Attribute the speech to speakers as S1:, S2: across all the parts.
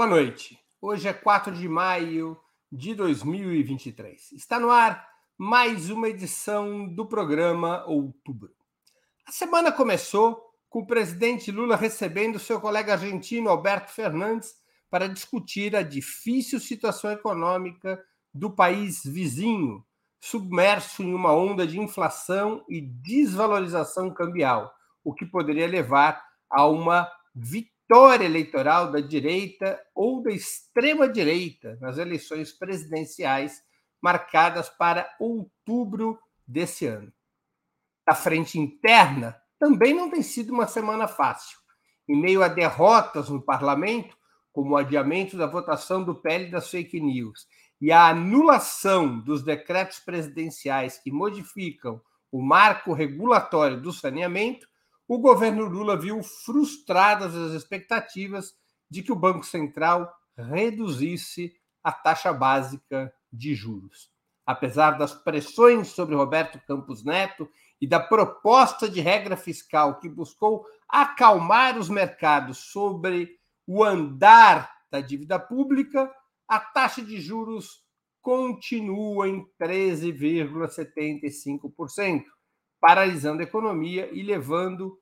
S1: Boa noite. Hoje é 4 de maio de 2023. Está no ar mais uma edição do programa Outubro. A semana começou com o presidente Lula recebendo seu colega argentino Alberto Fernandes para discutir a difícil situação econômica do país vizinho, submerso em uma onda de inflação e desvalorização cambial, o que poderia levar a uma vitória vitória eleitoral da direita ou da extrema-direita nas eleições presidenciais marcadas para outubro desse ano. A frente interna também não tem sido uma semana fácil. Em meio a derrotas no parlamento, como o adiamento da votação do PL das fake news e a anulação dos decretos presidenciais que modificam o marco regulatório do saneamento, o governo Lula viu frustradas as expectativas de que o Banco Central reduzisse a taxa básica de juros. Apesar das pressões sobre Roberto Campos Neto e da proposta de regra fiscal que buscou acalmar os mercados sobre o andar da dívida pública, a taxa de juros continua em 13,75%, paralisando a economia e levando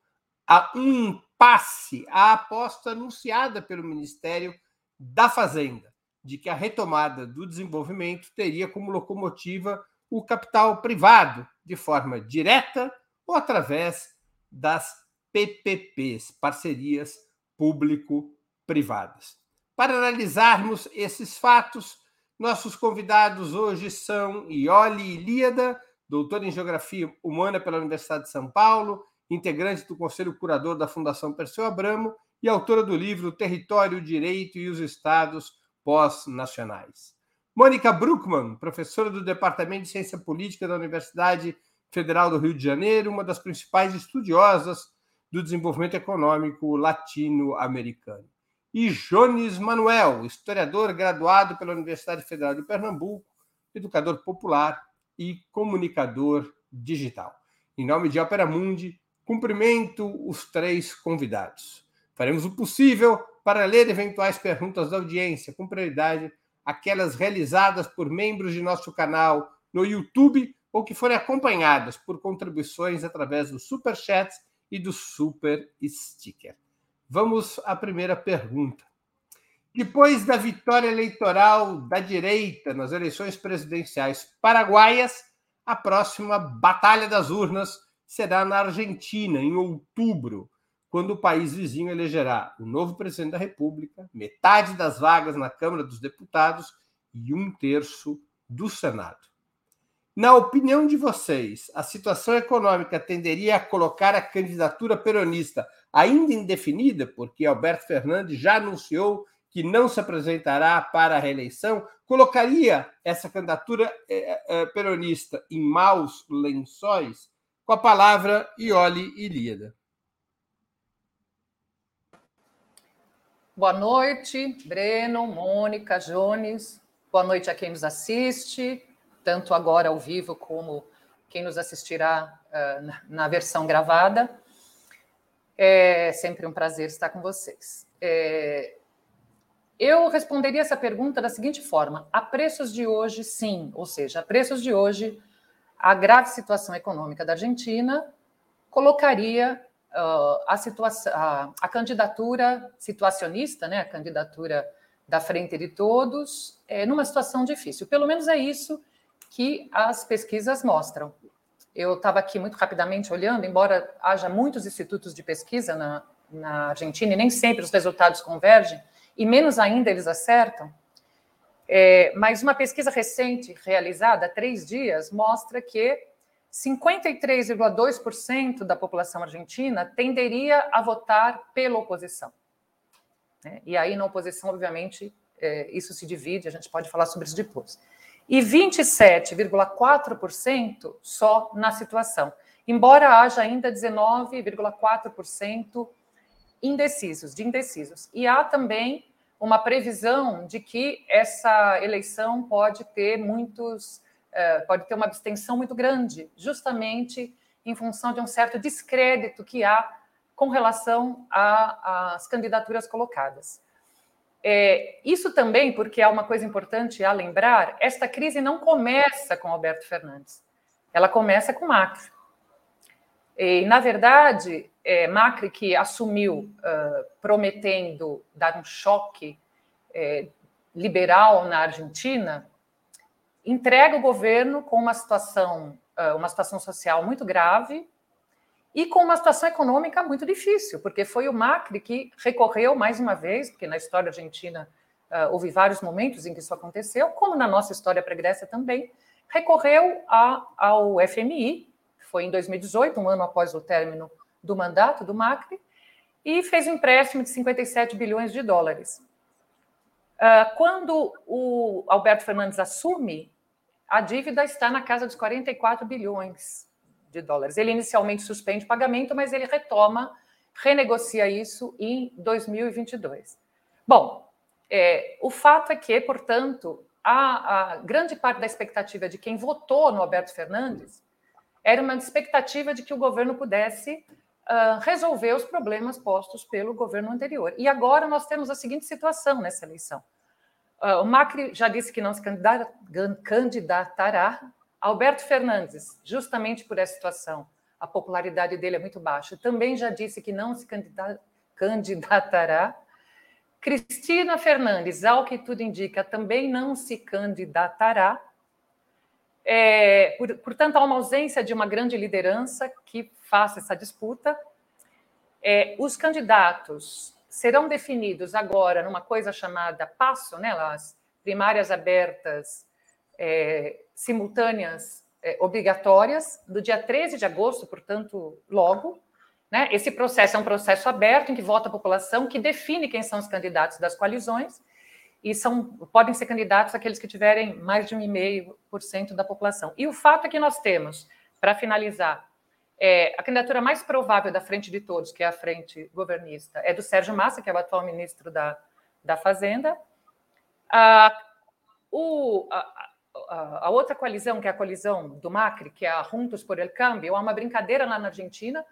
S1: a um impasse a aposta anunciada pelo Ministério da Fazenda de que a retomada do desenvolvimento teria como locomotiva o capital privado, de forma direta ou através das PPPs, parcerias público-privadas. Para analisarmos esses fatos, nossos convidados hoje são Ioli Ilíada, doutor em Geografia Humana pela Universidade de São Paulo, integrante do Conselho Curador da Fundação Perseu Abramo e autora do livro Território, Direito e os Estados Pós-Nacionais. Mônica Bruckmann, professora do Departamento de Ciência Política da Universidade Federal do Rio de Janeiro, uma das principais estudiosas do desenvolvimento econômico latino-americano. E Jones Manuel, historiador graduado pela Universidade Federal de Pernambuco, educador popular e comunicador digital. Em nome de Opera Mundi, Cumprimento os três convidados. Faremos o possível para ler eventuais perguntas da audiência, com prioridade aquelas realizadas por membros de nosso canal no YouTube ou que forem acompanhadas por contribuições através do Super Chat e do Super Sticker. Vamos à primeira pergunta. Depois da vitória eleitoral da direita nas eleições presidenciais paraguaias, a próxima batalha das urnas será na Argentina, em outubro, quando o país vizinho elegerá o novo presidente da República, metade das vagas na Câmara dos Deputados e um terço do Senado. Na opinião de vocês, a situação econômica tenderia a colocar a candidatura peronista ainda indefinida, porque Alberto Fernandes já anunciou que não se apresentará para a reeleição, colocaria essa candidatura eh, eh, peronista em maus lençóis? Com a palavra, Ioli Ilíada.
S2: Boa noite, Breno, Mônica, Jones. Boa noite a quem nos assiste, tanto agora ao vivo como quem nos assistirá uh, na versão gravada. É sempre um prazer estar com vocês. É, eu responderia essa pergunta da seguinte forma: a preços de hoje, sim, ou seja, a preços de hoje, a grave situação econômica da Argentina colocaria uh, a, a, a, candidatura situacionista, né, a candidatura da Frente de Todos, é, numa situação difícil. Pelo menos é isso que as pesquisas mostram. Eu estava aqui muito rapidamente olhando, embora haja muitos institutos de pesquisa na, na Argentina e nem sempre os resultados convergem, e menos ainda eles acertam, é, mas uma pesquisa recente, realizada há três dias, mostra que 53,2% da população argentina tenderia a votar pela oposição. Né? E aí, na oposição, obviamente, é, isso se divide, a gente pode falar sobre isso depois. E 27,4% só na situação, embora haja ainda 19,4% indecisos, de indecisos. E há também uma previsão de que essa eleição pode ter muitos, eh, pode ter uma abstenção muito grande, justamente em função de um certo descrédito que há com relação às candidaturas colocadas. É, isso também, porque é uma coisa importante a lembrar, esta crise não começa com Alberto Fernandes, ela começa com Macri. E, na verdade, é, Macri, que assumiu uh, prometendo dar um choque é, liberal na Argentina, entrega o governo com uma situação, uh, uma situação social muito grave, e com uma situação econômica muito difícil, porque foi o Macri que recorreu mais uma vez, porque na história argentina uh, houve vários momentos em que isso aconteceu, como na nossa história pregressa também, recorreu a, ao FMI, foi em 2018, um ano após o término do mandato do Macri, e fez um empréstimo de 57 bilhões de dólares. Uh, quando o Alberto Fernandes assume, a dívida está na casa dos 44 bilhões de dólares. Ele inicialmente suspende o pagamento, mas ele retoma, renegocia isso em 2022. Bom, é, o fato é que, portanto, a, a, grande parte da expectativa de quem votou no Alberto Fernandes era uma expectativa de que o governo pudesse uh, resolver os problemas postos pelo governo anterior. E agora nós temos a seguinte situação nessa eleição. Uh, o Macri já disse que não se candidatará Alberto Fernandes, justamente por essa situação, a popularidade dele é muito baixa, também já disse que não se candidatará. Cristina Fernandes, ao que tudo indica, também não se candidatará. É, por, portanto, há uma ausência de uma grande liderança que faça essa disputa. É, os candidatos serão definidos agora numa coisa chamada passo, né, as primárias abertas é, simultâneas é, obrigatórias, do dia 13 de agosto, portanto, logo. Né? Esse processo é um processo aberto em que vota a população, que define quem são os candidatos das coalizões, e são, podem ser candidatos aqueles que tiverem mais de 1,5% da população. E o fato é que nós temos, para finalizar, é, a candidatura mais provável da frente de todos, que é a frente governista, é do Sérgio Massa, que é o atual ministro da, da Fazenda. Ah, o, a, a, outra coalizão, que é a coalizão do Macri, que é a Juntos por el Cambio, há uma brincadeira lá na Argentina,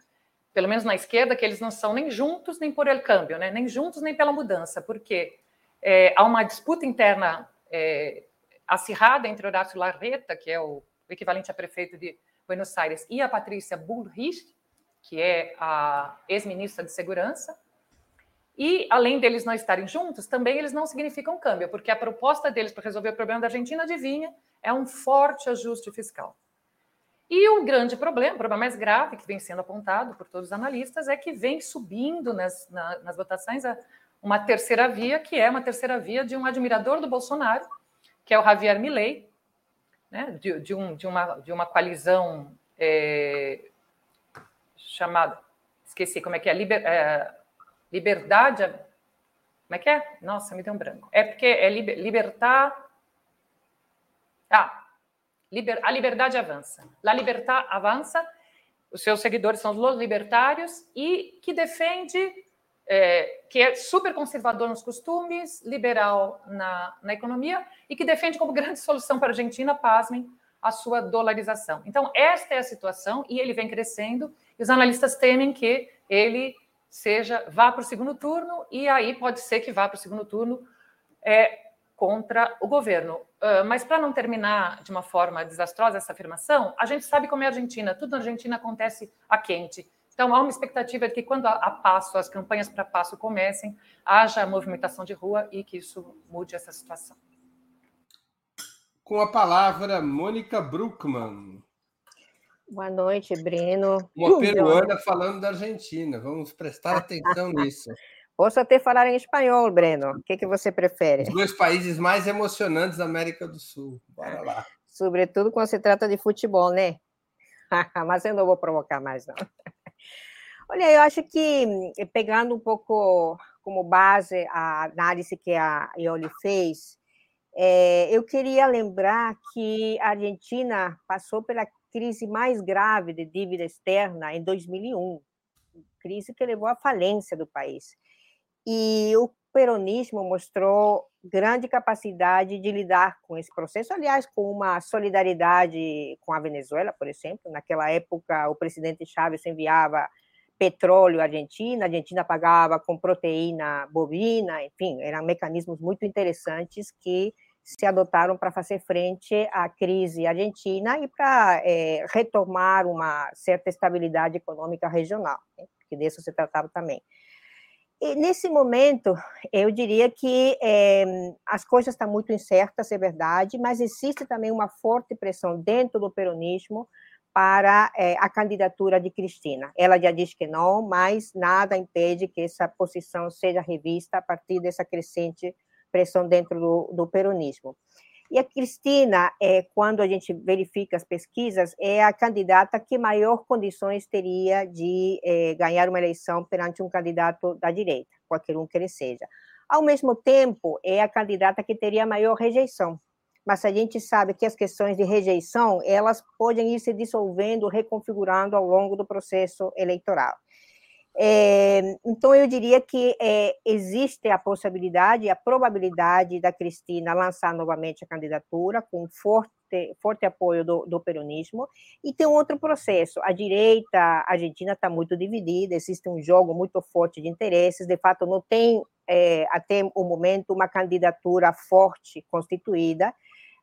S2: pelo menos na esquerda, que eles não são nem juntos nem por el Cambio, né? nem juntos nem pela mudança, porque é, há uma disputa interna é, acirrada entre Horácio Larreta, que é o equivalente a prefeito de Buenos Aires, e a Patrícia Bullrich, que é a ex-ministra de Segurança, e, além deles não estarem juntos, também eles não significam câmbio, porque a proposta deles para resolver o problema da Argentina, adivinha, é um forte ajuste fiscal. E o grande problema, o problema mais grave que vem sendo apontado por todos os analistas, é que vem subindo nas, na, nas votações uma terceira via, que é uma terceira via de um admirador do Bolsonaro, que é o Javier Milei, né, de, de, um, de, uma, de uma coalizão é, chamada, esqueci como é que é, liber, é Liberdade. Como é que é? Nossa, me deu um branco. É porque é liber, libertar. Ah, liber, a liberdade avança. La libertad avança. Os seus seguidores são os libertários e que defende, é, que é super conservador nos costumes, liberal na, na economia e que defende como grande solução para a Argentina, pasmem, a sua dolarização. Então, esta é a situação e ele vem crescendo e os analistas temem que ele seja vá para o segundo turno e aí pode ser que vá para o segundo turno é, contra o governo. Uh, mas para não terminar de uma forma desastrosa essa afirmação, a gente sabe como é a Argentina, tudo na Argentina acontece a quente. Então há uma expectativa de que quando a, a passo, as campanhas para passo comecem, haja movimentação de rua e que isso mude essa situação.
S1: Com a palavra, Mônica Bruckmann.
S3: Boa noite, Breno.
S1: Uma peruana falando da Argentina. Vamos prestar atenção nisso.
S3: Posso até falar em espanhol, Breno. O que, que você prefere?
S1: Os dois países mais emocionantes da América do Sul. Bora lá.
S3: Sobretudo quando se trata de futebol, né? Mas eu não vou provocar mais, não. Olha, eu acho que, pegando um pouco como base a análise que a Ioli fez, é, eu queria lembrar que a Argentina passou pela crise mais grave de dívida externa em 2001, crise que levou à falência do país. E o peronismo mostrou grande capacidade de lidar com esse processo, aliás, com uma solidariedade com a Venezuela, por exemplo. Naquela época, o presidente Chávez enviava petróleo Argentina, a Argentina pagava com proteína bovina, enfim, eram mecanismos muito interessantes que se adotaram para fazer frente à crise argentina e para é, retomar uma certa estabilidade econômica regional, né, que disso se tratava também. E nesse momento, eu diria que é, as coisas estão muito incertas, é verdade, mas existe também uma forte pressão dentro do peronismo para é, a candidatura de Cristina. Ela já diz que não, mas nada impede que essa posição seja revista a partir dessa crescente pressão dentro do, do peronismo. E a Cristina, é, quando a gente verifica as pesquisas, é a candidata que maior condições teria de é, ganhar uma eleição perante um candidato da direita, qualquer um que ele seja. Ao mesmo tempo, é a candidata que teria maior rejeição. Mas a gente sabe que as questões de rejeição, elas podem ir se dissolvendo, reconfigurando ao longo do processo eleitoral. É, então, eu diria que é, existe a possibilidade, a probabilidade da Cristina lançar novamente a candidatura, com forte, forte apoio do, do peronismo, e tem outro processo. A direita argentina está muito dividida, existe um jogo muito forte de interesses, de fato, não tem, é, até o momento, uma candidatura forte constituída,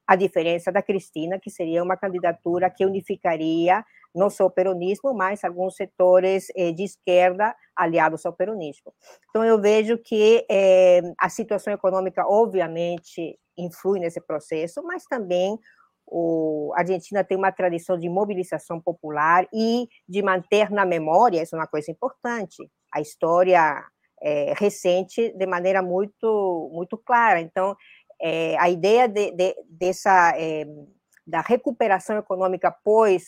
S3: a diferença da Cristina, que seria uma candidatura que unificaria não só o peronismo, mas alguns setores eh, de esquerda aliados ao peronismo. Então, eu vejo que eh, a situação econômica, obviamente, influi nesse processo, mas também o, a Argentina tem uma tradição de mobilização popular e de manter na memória, isso é uma coisa importante, a história é, recente de maneira muito, muito clara. Então, é, a ideia de, de, dessa é, da recuperação econômica pós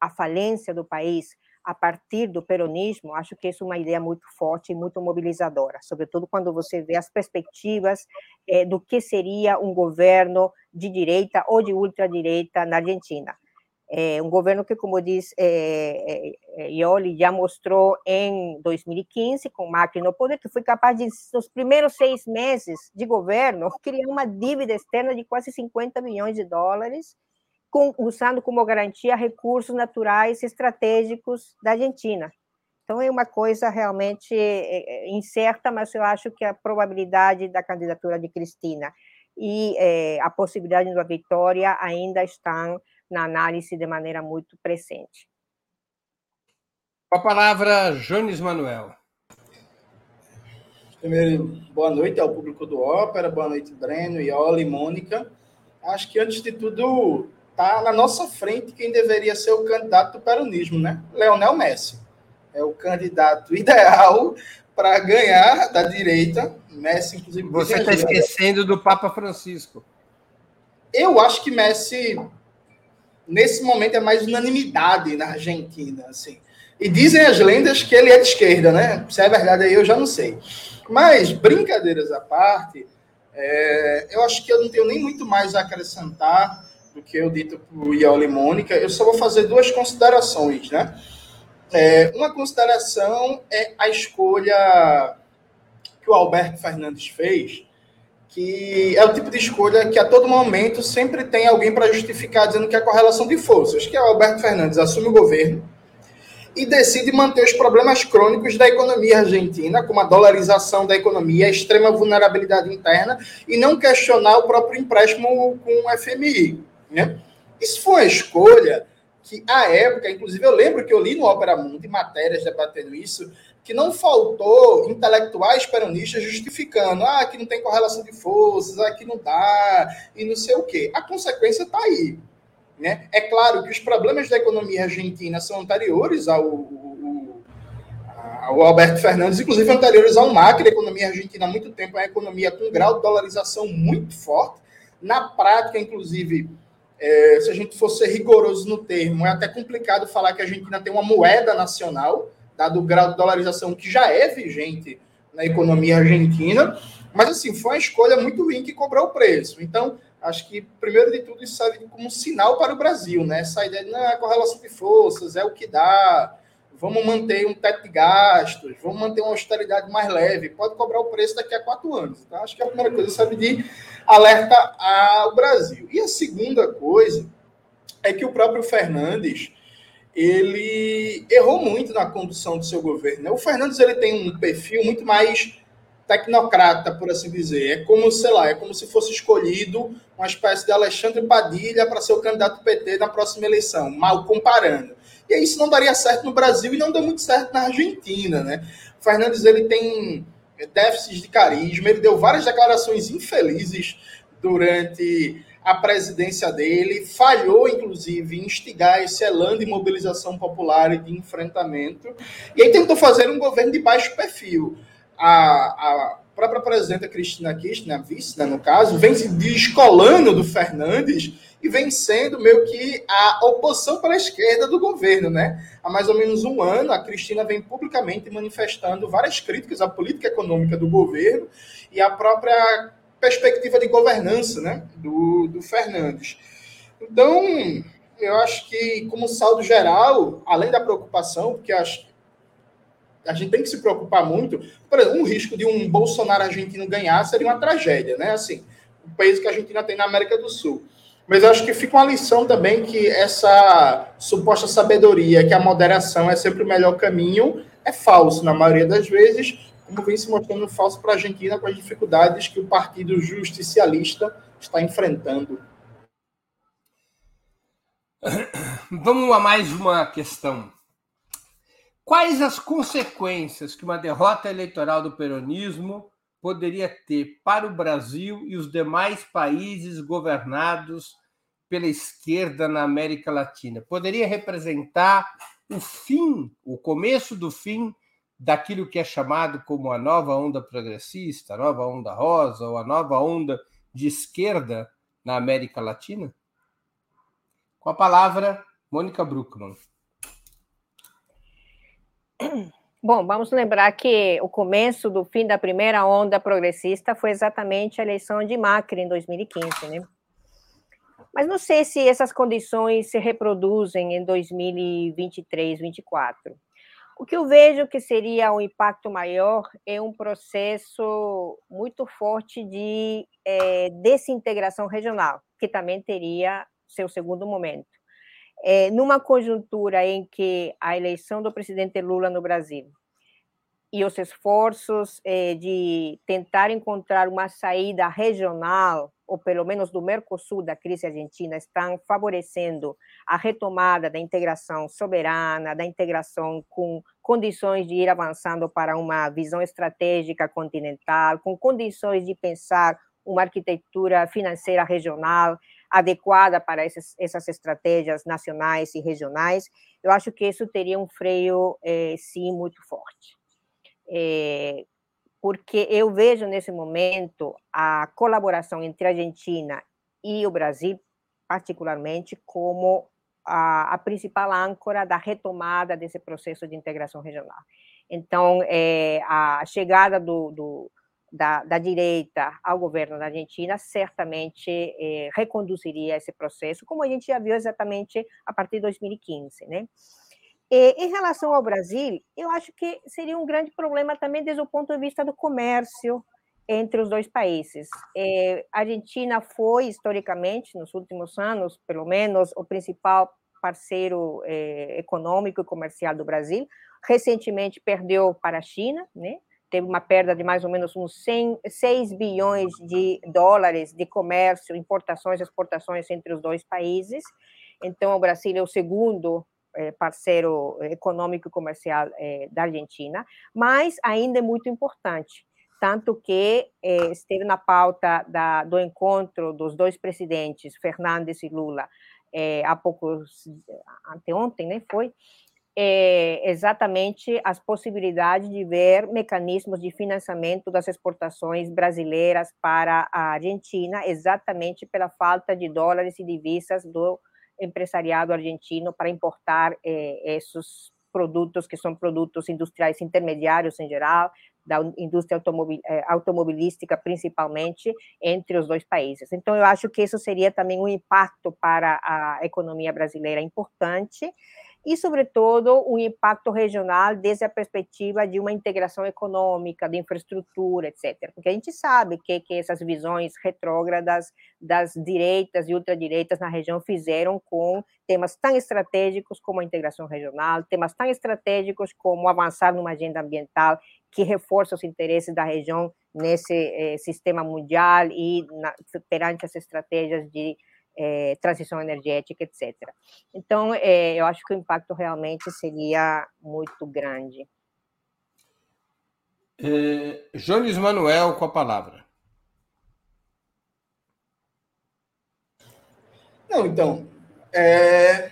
S3: a falência do país a partir do peronismo, acho que isso é uma ideia muito forte e muito mobilizadora, sobretudo quando você vê as perspectivas é, do que seria um governo de direita ou de ultradireita na Argentina. É um governo que, como diz é, é, Ioli, já mostrou em 2015, com Macri no poder, que foi capaz de, nos primeiros seis meses de governo, criar uma dívida externa de quase 50 milhões de dólares, com, usando como garantia recursos naturais estratégicos da Argentina. Então, é uma coisa realmente é, incerta, mas eu acho que a probabilidade da candidatura de Cristina e a possibilidade da vitória ainda estão na análise de maneira muito presente.
S1: Com a palavra, Jones Manuel.
S4: Primeiro, boa noite ao público do Ópera, boa noite, Breno, Ioli e Mônica. Acho que, antes de tudo, está na nossa frente quem deveria ser o candidato do peronismo, né? Leonel Messi. É o candidato ideal para ganhar da direita. Messi, inclusive.
S1: Você está esquecendo do Papa Francisco.
S4: Eu acho que Messi nesse momento é mais unanimidade na Argentina, assim. E dizem as lendas que ele é de esquerda, né? Se é verdade aí, eu já não sei. Mas, brincadeiras à parte, é, eu acho que eu não tenho nem muito mais a acrescentar do que eu dito para o Ioli Mônica. Eu só vou fazer duas considerações, né? É, uma consideração é a escolha que o Alberto Fernandes fez que é o tipo de escolha que a todo momento sempre tem alguém para justificar dizendo que é correlação de forças, que é o Alberto Fernandes assume o governo e decide manter os problemas crônicos da economia argentina, como a dolarização da economia, a extrema vulnerabilidade interna, e não questionar o próprio empréstimo com o FMI. Né? Isso foi uma escolha que, à época, inclusive eu lembro que eu li no Opera Mundi matérias debatendo isso, que não faltou intelectuais peronistas justificando, ah, que não tem correlação de forças, ah, que não dá, e não sei o quê. A consequência está aí. Né? É claro que os problemas da economia argentina são anteriores ao, ao Alberto Fernandes, inclusive anteriores ao Macri. A economia argentina há muito tempo é uma economia com um grau de dolarização muito forte. Na prática, inclusive, é, se a gente fosse rigoroso no termo, é até complicado falar que a Argentina tem uma moeda nacional, dado o grau de dolarização que já é vigente na economia argentina. Mas, assim, foi uma escolha muito ruim que cobrou o preço. Então, acho que, primeiro de tudo, isso serve como um sinal para o Brasil, né? Essa ideia de não, é correlação de forças, é o que dá, vamos manter um teto de gastos, vamos manter uma austeridade mais leve, pode cobrar o preço daqui a quatro anos. Então, acho que a primeira coisa serve de alerta ao Brasil. E a segunda coisa é que o próprio Fernandes ele errou muito na condução do seu governo. O Fernandes ele tem um perfil muito mais tecnocrata, por assim dizer. É como, sei lá, é como se fosse escolhido uma espécie de Alexandre Padilha para ser o candidato PT na próxima eleição, mal comparando. E isso não daria certo no Brasil e não deu muito certo na Argentina, né? O Fernandes ele tem déficits de carisma, ele deu várias declarações infelizes durante a presidência dele, falhou, inclusive, em instigar esse elan de mobilização popular e de enfrentamento, e aí tentou fazer um governo de baixo perfil. A, a própria presidenta Cristina Kirchner, a vice, né, no caso, vem se descolando do Fernandes e vem sendo meio que a oposição para a esquerda do governo, né? Há mais ou menos um ano, a Cristina vem publicamente manifestando várias críticas à política econômica do governo e à própria perspectiva de governança né, do, do Fernandes. Então, eu acho que, como saldo geral, além da preocupação, porque acho, a gente tem que se preocupar muito, por exemplo, um risco de um Bolsonaro argentino ganhar seria uma tragédia, né? Assim, o país que a Argentina tem na América do Sul. Mas eu acho que fica uma lição também que essa suposta sabedoria, que a moderação é sempre o melhor caminho, é falso na maioria das vezes, como vem se mostrando falso para a Argentina com as dificuldades que o Partido Justicialista está enfrentando.
S1: Vamos a mais uma questão. Quais as consequências que uma derrota eleitoral do peronismo poderia ter para o Brasil e os demais países governados pela esquerda na América Latina? Poderia representar o fim, o começo do fim daquilo que é chamado como a nova onda progressista, a nova onda rosa ou a nova onda de esquerda na América Latina? Com a palavra, Mônica Bruckmann.
S3: Bom, vamos lembrar que o começo do fim da primeira onda progressista foi exatamente a eleição de Macri em 2015, né? Mas não sei se essas condições se reproduzem em 2023, 2024. O que eu vejo que seria um impacto maior é um processo muito forte de é, desintegração regional, que também teria seu segundo momento. É, numa conjuntura em que a eleição do presidente Lula no Brasil e os esforços é, de tentar encontrar uma saída regional ou pelo menos do Mercosul, da crise argentina, estão favorecendo a retomada da integração soberana, da integração com condições de ir avançando para uma visão estratégica continental, com condições de pensar uma arquitetura financeira regional adequada para essas, essas estratégias nacionais e regionais, eu acho que isso teria um freio, é, sim, muito forte. É, porque eu vejo nesse momento a colaboração entre a Argentina e o Brasil, particularmente, como a, a principal âncora da retomada desse processo de integração regional. Então, é, a chegada do, do da, da, direita ao governo da Argentina certamente é, reconduziria esse processo, como a gente já viu exatamente a partir de 2015, né? E, em relação ao Brasil, eu acho que seria um grande problema também desde o ponto de vista do comércio entre os dois países. É, a Argentina foi, historicamente, nos últimos anos, pelo menos, o principal parceiro é, econômico e comercial do Brasil. Recentemente perdeu para a China, né? teve uma perda de mais ou menos uns 100, 6 bilhões de dólares de comércio, importações e exportações entre os dois países. Então, o Brasil é o segundo é, parceiro econômico e comercial é, da Argentina, mas ainda é muito importante, tanto que é, esteve na pauta da, do encontro dos dois presidentes, Fernandes e Lula, há poucos, anteontem, né, foi, exatamente as possibilidades de ver mecanismos de financiamento das exportações brasileiras para a Argentina, exatamente pela falta de dólares e divisas do empresariado argentino para importar eh, esses produtos que são produtos industriais intermediários em geral, da indústria automobil, eh, automobilística principalmente, entre os dois países. Então, eu acho que isso seria também um impacto para a economia brasileira importante, e, sobretudo, um impacto regional desde a perspectiva de uma integração econômica, de infraestrutura, etc. Porque a gente sabe que, que essas visões retrógradas das direitas e ultradireitas na região fizeram com temas tão estratégicos como a integração regional, temas tão estratégicos como avançar numa agenda ambiental que reforça os interesses da região nesse eh, sistema mundial e na, perante as estratégias de é, transição energética, etc. Então, é, eu acho que o impacto realmente seria muito grande.
S1: É, Jones Manuel com a palavra.
S4: Não, então, é,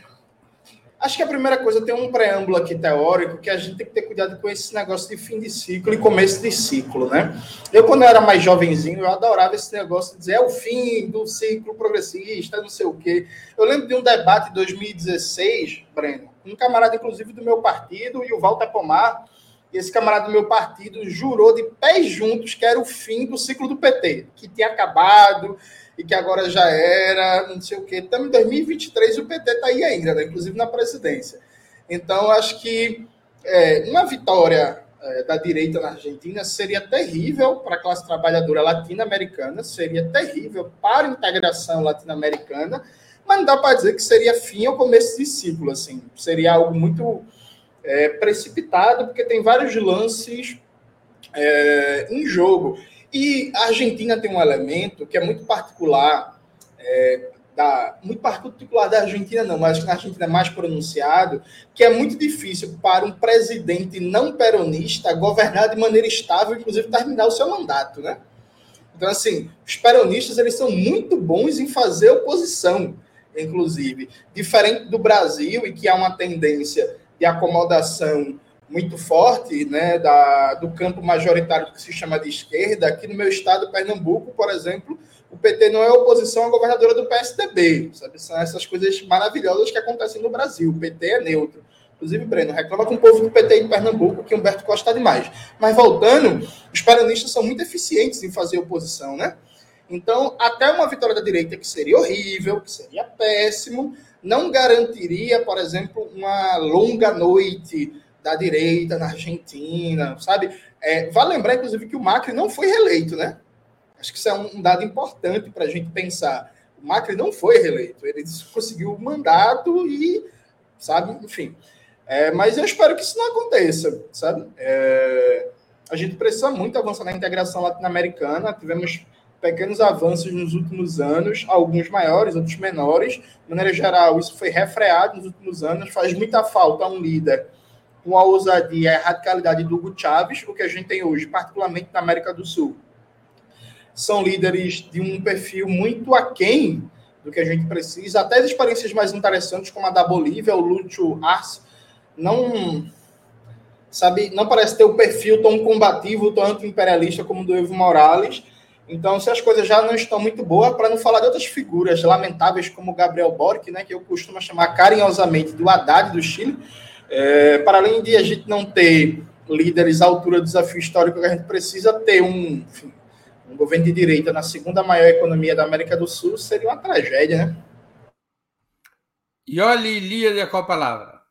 S4: Acho que a primeira coisa tem um preâmbulo aqui teórico que a gente tem que ter cuidado com esse negócio de fim de ciclo e começo de ciclo, né? Eu, quando eu era mais jovenzinho, eu adorava esse negócio de dizer é o fim do ciclo progressista, não sei o quê. Eu lembro de um debate em 2016, Breno, um camarada, inclusive, do meu partido, e o Walter Pomar, e esse camarada do meu partido jurou de pés juntos que era o fim do ciclo do PT, que tinha acabado, e que agora já era, não sei o quê. Estamos em 2023 e o PT está aí ainda, né? inclusive na presidência. Então, acho que é, uma vitória é, da direita na Argentina seria terrível para a classe trabalhadora latino-americana, seria terrível para a integração latino-americana, mas não dá para dizer que seria fim ou começo de ciclo, assim. Seria algo muito é, precipitado, porque tem vários lances é, em jogo. E a Argentina tem um elemento que é muito particular, é, da, muito particular da Argentina, não, mas na Argentina é mais pronunciado, que é muito difícil para um presidente não peronista governar de maneira estável, inclusive terminar o seu mandato, né? Então, assim, os peronistas, eles são muito bons em fazer oposição, inclusive. Diferente do Brasil, e que há uma tendência de acomodação muito forte né, da, do campo majoritário que se chama de esquerda. Aqui no meu estado, Pernambuco, por exemplo, o PT não é oposição à governadora do PSDB. Sabe? São essas coisas maravilhosas que acontecem no Brasil. O PT é neutro. Inclusive, Breno, reclama com o povo do PT em Pernambuco que Humberto Costa está demais. Mas voltando, os peronistas são muito eficientes em fazer oposição, né? Então, até uma vitória da direita que seria horrível, que seria péssimo, não garantiria, por exemplo, uma longa noite da direita na Argentina, sabe? É, vale lembrar, inclusive, que o Macri não foi reeleito, né? Acho que isso é um dado importante para a gente pensar. O Macri não foi reeleito, ele conseguiu o mandato e, sabe, enfim. É, mas eu espero que isso não aconteça, sabe? É, a gente precisa muito avançar na integração latino-americana, tivemos pequenos avanços nos últimos anos, alguns maiores, outros menores. De maneira geral, isso foi refreado nos últimos anos, faz muita falta a um líder com a ousadia e a radicalidade do Hugo Chávez, o que a gente tem hoje, particularmente na América do Sul. São líderes de um perfil muito aquém do que a gente precisa. Até as experiências mais interessantes, como a da Bolívia, o Lúcio Arce, não sabe, não parece ter o perfil tão combativo, tão anti-imperialista como o do Evo Morales. Então, se as coisas já não estão muito boas, para não falar de outras figuras lamentáveis como o Gabriel Boric, né, que eu costumo chamar carinhosamente do Haddad do Chile, é, para além de a gente não ter líderes à altura do desafio histórico que a gente precisa ter um, enfim, um governo de direita na segunda maior economia da América do Sul seria uma tragédia, né?
S1: E olhe, Lia, qual a palavra?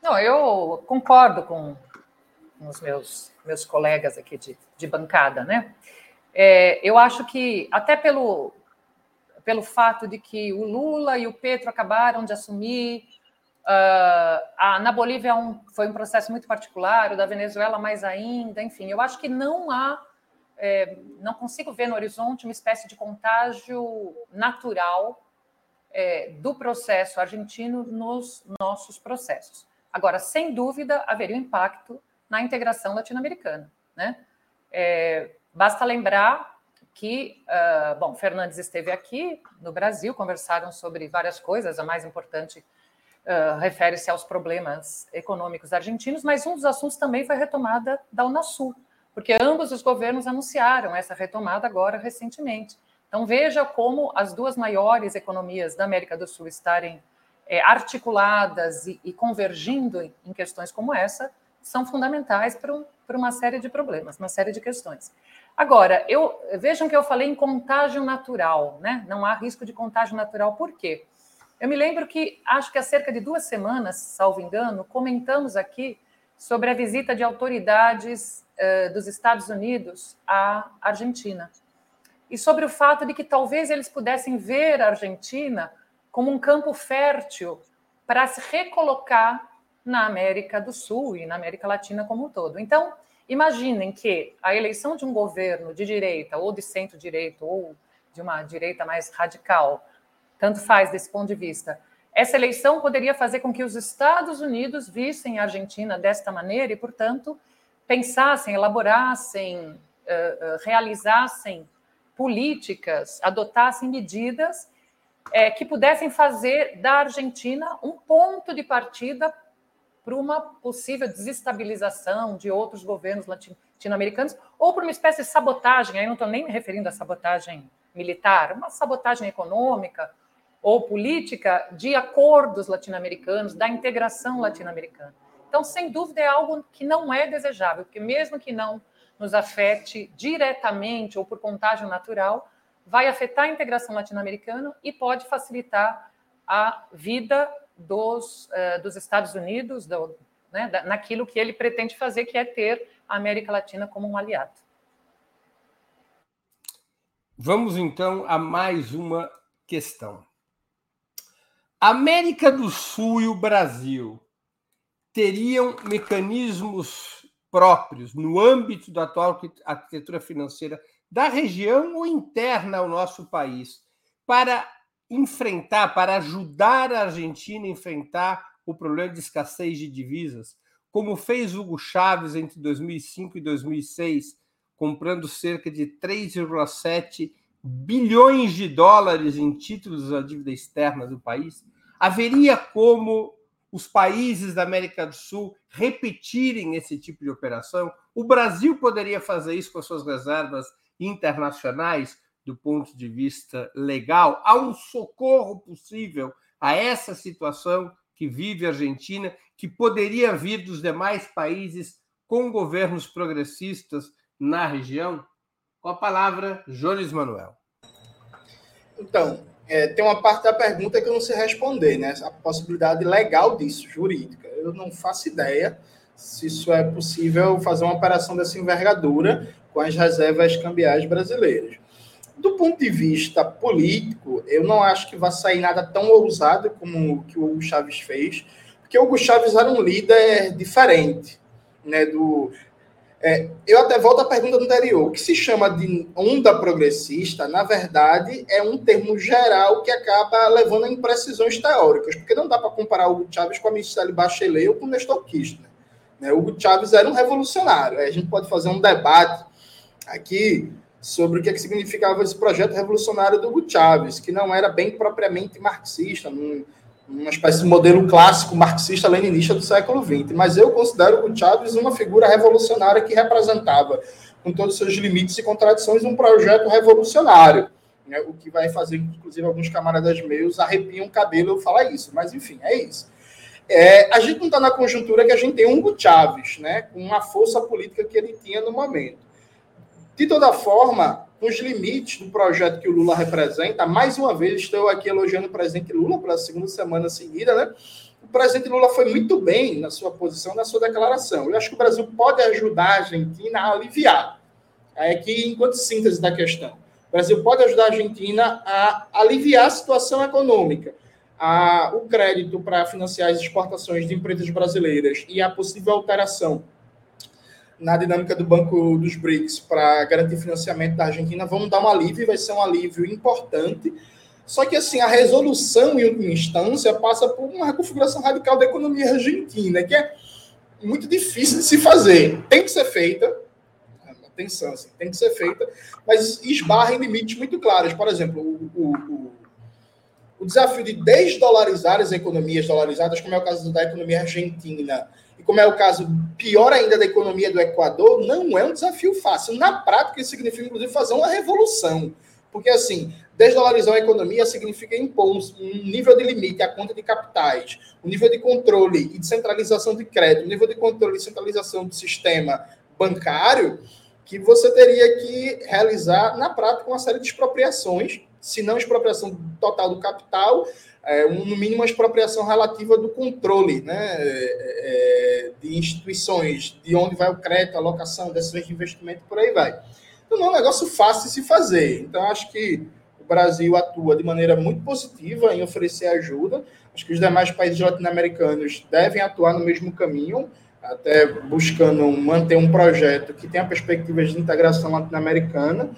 S2: Não, eu concordo com os meus, meus colegas aqui de, de bancada, né? É, eu acho que, até pelo, pelo fato de que o Lula e o Petro acabaram de assumir Uh, a, na Bolívia um, foi um processo muito particular, o da Venezuela mais ainda, enfim, eu acho que não há, é, não consigo ver no horizonte uma espécie de contágio natural é, do processo argentino nos nossos processos. Agora, sem dúvida, haveria um impacto na integração latino-americana. Né? É, basta lembrar que, uh, bom, Fernandes esteve aqui no Brasil, conversaram sobre várias coisas, a mais importante refere-se aos problemas econômicos argentinos, mas um dos assuntos também foi retomada da Unasul, porque ambos os governos anunciaram essa retomada agora recentemente. Então veja como as duas maiores economias da América do Sul estarem é, articuladas e, e, convergindo em, em, questões como essa são fundamentais para, um, para uma série de problemas, uma série de questões. Agora, eu, vejam que eu falei em contágio natural, né? Não há risco de contágio natural, por quê? Eu me lembro que, acho que há cerca de duas semanas, salvo engano, comentamos aqui sobre a visita de autoridades uh, dos Estados Unidos à Argentina. E sobre o fato de que talvez eles pudessem ver a Argentina como um campo fértil para se recolocar na América do Sul e na América Latina como um todo. Então, imaginem que a eleição de um governo de direita ou de centro-direita ou de uma direita mais radical, tanto faz desse ponto de vista, essa eleição poderia fazer com que os Estados Unidos vissem a Argentina desta maneira e, portanto, pensassem, elaborassem, realizassem políticas, adotassem medidas que pudessem fazer da Argentina um ponto de partida para uma possível desestabilização de outros governos latino-americanos ou para uma espécie de sabotagem. Aí não estou nem me referindo à sabotagem militar, uma sabotagem econômica ou política de acordos latino-americanos, da integração latino-americana. Então, sem dúvida, é algo que não é desejável, porque mesmo que não nos afete diretamente ou por contágio natural, vai afetar a integração latino-americana e pode facilitar a vida dos, uh, dos Estados Unidos, do, né, da, naquilo que ele pretende fazer, que é ter a América Latina como um aliado.
S1: Vamos então a mais uma questão. América do Sul e o Brasil teriam mecanismos próprios no âmbito da atual arquitetura financeira da região ou interna ao nosso país para enfrentar, para ajudar a Argentina a enfrentar o problema de escassez de divisas, como fez Hugo Chávez entre 2005 e 2006, comprando cerca de 3,7 bilhões de dólares em títulos da dívida externa do país, haveria como os países da América do Sul repetirem esse tipo de operação? O Brasil poderia fazer isso com suas reservas internacionais do ponto de vista legal? Há um socorro possível a essa situação que vive a Argentina, que poderia vir dos demais países com governos progressistas na região? Com a palavra, Jones Manuel.
S4: Então, é, tem uma parte da pergunta que eu não sei responder, né? A possibilidade legal disso, jurídica. Eu não faço ideia se isso é possível fazer uma operação dessa envergadura com as reservas cambiais brasileiras. Do ponto de vista político, eu não acho que vai sair nada tão ousado como o que o Hugo Chaves fez, porque o Hugo Chaves era um líder diferente, né? Do, é, eu até volto à pergunta anterior. O que se chama de onda progressista, na verdade, é um termo geral que acaba levando a imprecisões teóricas, porque não dá para comparar o Hugo Chávez com a Michelle Bachelet ou com o Nestor Kirchner. Né? O Hugo Chávez era um revolucionário. A gente pode fazer um debate aqui sobre o que, é que significava esse projeto revolucionário do Hugo Chávez, que não era bem propriamente marxista, num, uma espécie de modelo clássico marxista-leninista do século XX. Mas eu considero o Chávez uma figura revolucionária que representava, com todos os seus limites e contradições, um projeto revolucionário. Né? O que vai fazer, inclusive, alguns camaradas meus arrepiam o cabelo eu falar isso. Mas, enfim, é isso. É, a gente não está na conjuntura que a gente tem Hugo Chávez, né, com uma força política que ele tinha no momento. De toda forma, os limites do projeto que o Lula representa. Mais uma vez, estou aqui elogiando o presidente Lula pela segunda semana seguida, né? O presidente Lula foi muito bem na sua posição, na sua declaração. Eu acho que o Brasil pode ajudar a Argentina a aliviar. É que, enquanto síntese da questão, o Brasil pode ajudar a Argentina a aliviar a situação econômica. A, o crédito para financiar as exportações de empresas brasileiras e a possível alteração na dinâmica do Banco dos BRICS para garantir financiamento da Argentina, vamos dar um alívio, vai ser um alívio importante. Só que, assim, a resolução, em última instância, passa por uma reconfiguração radical da economia argentina, que é muito difícil de se fazer. Tem que ser feita, atenção, assim, tem que ser feita, mas esbarra em limites muito claros. Por exemplo, o, o, o, o desafio de desdolarizar as economias dolarizadas, como é o caso da economia argentina, e como é o caso pior ainda da economia do Equador, não é um desafio fácil. Na prática, isso significa, inclusive, fazer uma revolução. Porque, assim, desdolarizar a economia significa impor um nível de limite à conta de capitais, um nível de controle e de centralização de crédito, um nível de controle e centralização do sistema bancário, que você teria que realizar, na prática, uma série de expropriações, se não expropriação total do capital, é, um, no mínimo, uma expropriação relativa do controle né, é, é, de instituições, de onde vai o crédito, a alocação, decisões de investimento, por aí vai. Então, não é um negócio fácil de se fazer. Então, acho que o Brasil atua de maneira muito positiva em oferecer ajuda. Acho que os demais países latino-americanos devem atuar no mesmo caminho, até buscando manter um projeto que tenha perspectivas de integração latino-americana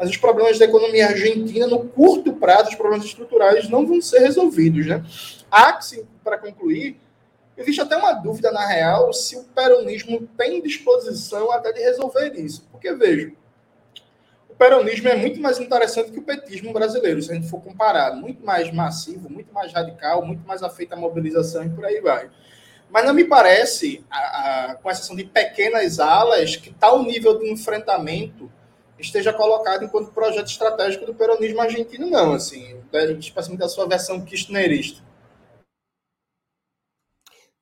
S4: mas os problemas da economia argentina, no curto prazo, os problemas estruturais não vão ser resolvidos. Né? Há que, para concluir, existe até uma dúvida, na real, se o peronismo tem disposição até de resolver isso. Porque, veja, o peronismo é muito mais interessante que o petismo brasileiro, se a gente for comparar. Muito mais massivo, muito mais radical, muito mais afeito à mobilização e por aí vai. Mas não me parece, a, a, com exceção de pequenas alas, que tal nível de enfrentamento esteja colocado enquanto projeto estratégico do peronismo argentino, não, assim, especialmente da sua versão kirchnerista.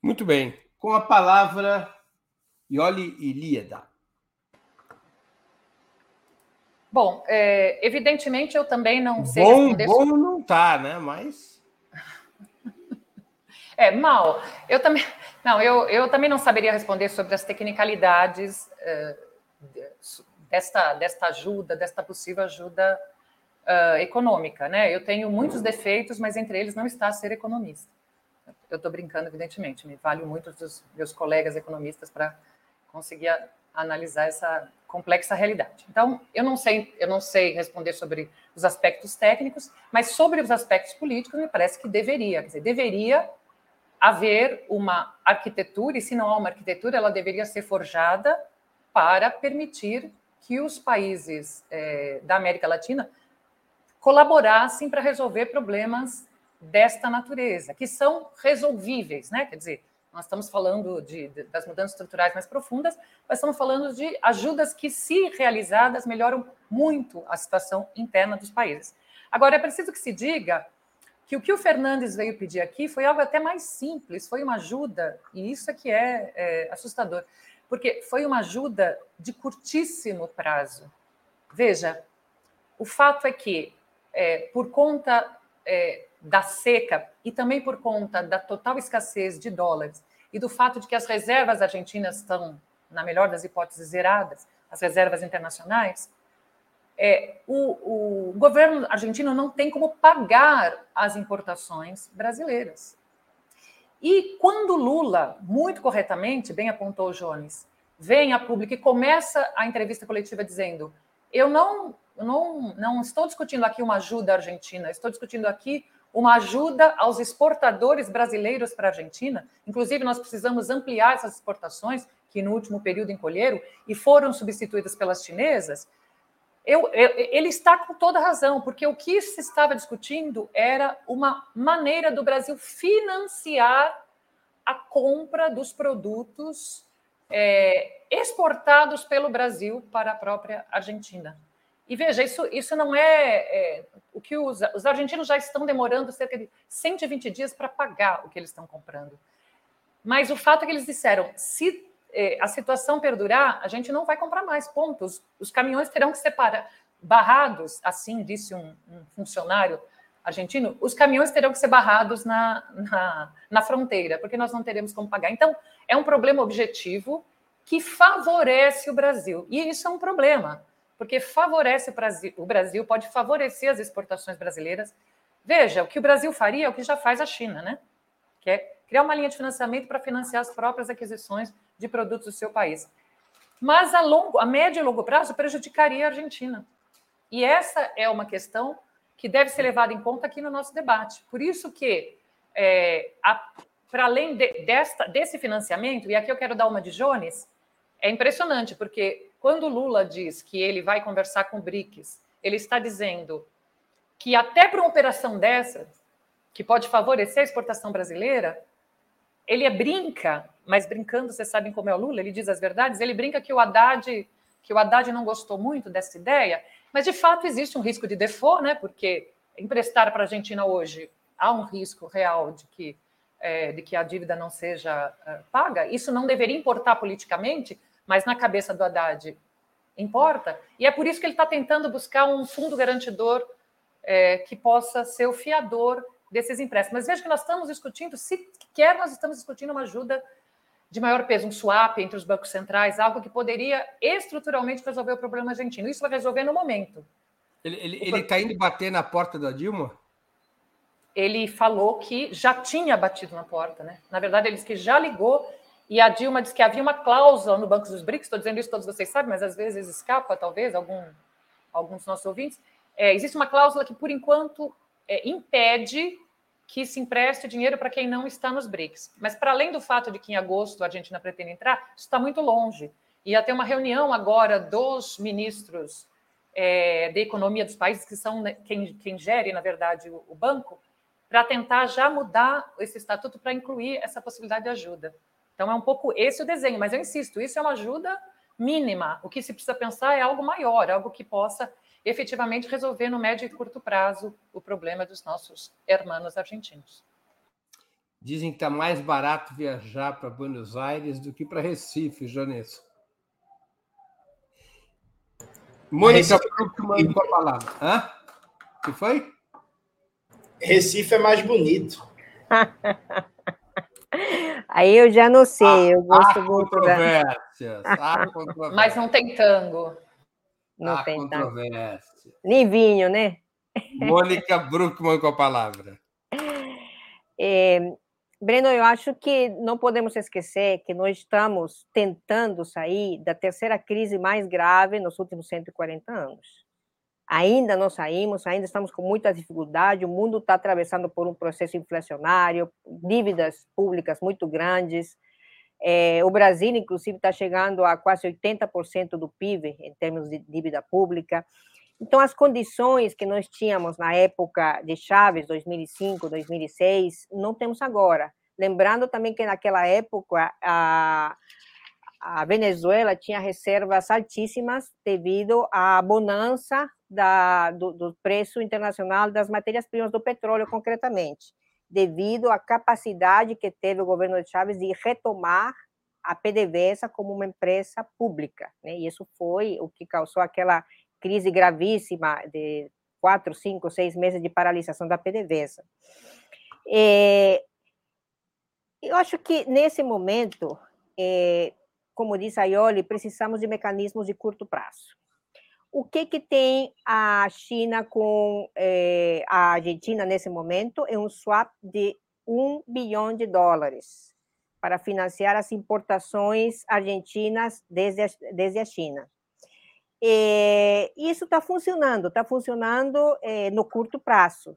S1: Muito bem. Com a palavra, Ioli Ilíada.
S2: Bom, é, evidentemente eu também não sei
S1: bom, responder... Bom sobre... não tá, né? Mas...
S2: É, mal. Eu também... Não, eu, eu também não saberia responder sobre as tecnicalidades uh, desta, desta ajuda, desta possível ajuda uh, econômica. Né? Eu tenho muitos defeitos, mas entre eles não está ser economista. Eu estou brincando, evidentemente, me vale muito dos meus colegas economistas para conseguir a, analisar essa complexa realidade. Então, eu não sei, eu não sei responder sobre os aspectos técnicos, mas sobre os aspectos políticos, me parece que deveria, quer dizer, deveria haver uma arquitetura, e se não há uma arquitetura, ela deveria ser forjada para permitir que os países é, da América Latina colaborassem para resolver problemas desta natureza, que são resolvíveis, né? Quer dizer, nós estamos falando de, de, das mudanças estruturais mais profundas, mas estamos falando de ajudas que, se realizadas, melhoram muito a situação interna dos países. Agora, é preciso que se diga que o que o Fernandes veio pedir aqui foi algo até mais simples, foi uma ajuda, e isso é que é, é assustador porque foi uma ajuda de curtíssimo prazo. Veja, o fato é que, é, por conta é, da seca e também por conta da total escassez de dólares e do fato de que as reservas argentinas estão, na melhor das hipóteses, zeradas, as reservas internacionais, é, o, o governo argentino não tem como pagar as importações brasileiras. E quando Lula, muito corretamente, bem apontou o Jones, vem a público e começa a entrevista coletiva dizendo: Eu não, não, não estou discutindo aqui uma ajuda à Argentina, estou discutindo aqui uma ajuda aos exportadores brasileiros para a Argentina. Inclusive, nós precisamos ampliar essas exportações, que no último período encolheram e foram substituídas pelas chinesas. Eu, eu, ele está com toda razão, porque o que se estava discutindo era uma maneira do Brasil financiar a compra dos produtos é, exportados pelo Brasil para a própria Argentina. E veja, isso, isso não é, é o que os, os argentinos já estão demorando cerca de 120 dias para pagar o que eles estão comprando. Mas o fato é que eles disseram: se é, a situação perdurar, a gente não vai comprar mais, pontos. Os, caminhões terão que ser barrados, assim disse um, um, funcionário argentino, os caminhões terão que ser barrados na, na, na fronteira, porque nós não teremos como pagar. Então, é um problema objetivo que favorece o Brasil. E isso é um problema, porque favorece o Brasil, o Brasil pode favorecer as exportações brasileiras. Veja, o que o Brasil faria é o que já faz a China, né? Que é criar uma linha de financiamento para financiar as próprias aquisições de produtos do seu país. Mas a, longo, a médio e longo prazo prejudicaria a Argentina. E essa é uma questão que deve ser levada em conta aqui no nosso debate. Por isso que, é, para além de, desta, desse financiamento, e aqui eu quero dar uma de Jones, é impressionante, porque quando Lula diz que ele vai conversar com o BRICS, ele está dizendo que até para uma operação dessa, que pode favorecer a exportação brasileira, ele é brinca, mas brincando, vocês sabem como é o Lula, ele diz as verdades, ele brinca que o Haddad, que o Haddad não gostou muito dessa ideia, mas de fato existe um risco de default, né? Porque emprestar para a Argentina hoje há um risco real de que, é, de que a dívida não seja é, paga. Isso não deveria importar politicamente, mas na cabeça do Haddad importa. E é por isso que ele está tentando buscar um fundo garantidor é, que possa ser o fiador desses empréstimos. Mas veja que nós estamos discutindo, sequer nós estamos discutindo uma ajuda de maior peso, um swap entre os bancos centrais, algo que poderia estruturalmente resolver o problema argentino. Isso vai resolver no momento.
S1: Ele está indo bater na porta da Dilma?
S2: Ele falou que já tinha batido na porta, né? Na verdade, ele disse que já ligou e a Dilma disse que havia uma cláusula no Banco dos BRICS. Estou dizendo isso, todos vocês sabem, mas às vezes escapa, talvez, algum, alguns dos nossos ouvintes. É, existe uma cláusula que, por enquanto, é, impede que se empreste dinheiro para quem não está nos BRICS. Mas, para além do fato de que em agosto a Argentina pretende entrar, isso está muito longe. Ia ter uma reunião agora dos ministros é, de economia dos países, que são né, quem, quem gere, na verdade, o, o banco, para tentar já mudar esse estatuto para incluir essa possibilidade de ajuda. Então, é um pouco esse o desenho, mas eu insisto, isso é uma ajuda mínima. O que se precisa pensar é algo maior, algo que possa efetivamente resolver no médio e curto prazo o problema dos nossos hermanos argentinos.
S1: Dizem que está mais barato viajar para Buenos Aires do que para Recife, Jones. Mônica, Recife... com a palavra. Hã? O que foi?
S4: Recife é mais bonito.
S3: Aí eu já não sei, eu gosto
S1: há muito controvérsias,
S2: da... controvérsias. Mas não tem tango.
S3: Não Há tem controvérsia. Nem vinho, né?
S1: Mônica Bruckmann com a palavra.
S3: É, Breno, eu acho que não podemos esquecer que nós estamos tentando sair da terceira crise mais grave nos últimos 140 anos. Ainda não saímos, ainda estamos com muita dificuldade, o mundo está atravessando por um processo inflacionário, dívidas públicas muito grandes, é, o Brasil, inclusive, está chegando a quase 80% do PIB em termos de dívida pública. Então, as condições que nós tínhamos na época de Chaves, 2005, 2006, não temos agora. Lembrando também que naquela época a, a Venezuela tinha reservas altíssimas devido à bonança da, do, do preço internacional das matérias-primas do petróleo, concretamente devido à capacidade que teve o governo de Chaves de retomar a PDVSA como uma empresa pública. Né? E isso foi o que causou aquela crise gravíssima de quatro, cinco, seis meses de paralisação da PDVSA. É, eu acho que, nesse momento, é, como disse a Ioli, precisamos de mecanismos de curto prazo. O que, que tem a China com eh, a Argentina nesse momento? É um swap de um bilhão de dólares para financiar as importações argentinas desde a, desde a China. E isso está funcionando, está funcionando eh, no curto prazo.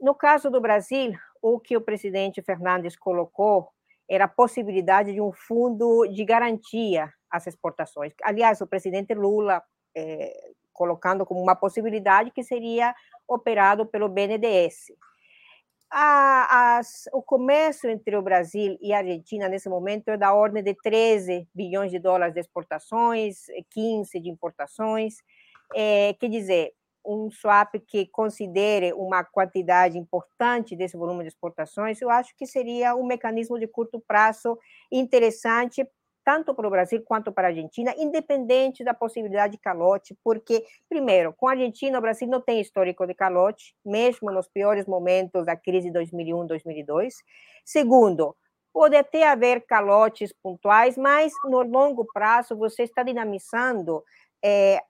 S3: No caso do Brasil, o que o presidente Fernandes colocou era a possibilidade de um fundo de garantia às exportações. Aliás, o presidente Lula é, colocando como uma possibilidade que seria operado pelo BNDES. A, as, o comércio entre o Brasil e a Argentina nesse momento é da ordem de 13 bilhões de dólares de exportações, 15 de importações. É, quer dizer, um swap que considere uma quantidade importante desse volume de exportações, eu acho que seria um mecanismo de curto prazo interessante tanto para o Brasil quanto para a Argentina, independente da possibilidade de calote, porque, primeiro, com a Argentina, o Brasil não tem histórico de calote, mesmo nos piores momentos da crise de 2001, 2002. Segundo, pode até haver calotes pontuais, mas no longo prazo você está dinamizando é,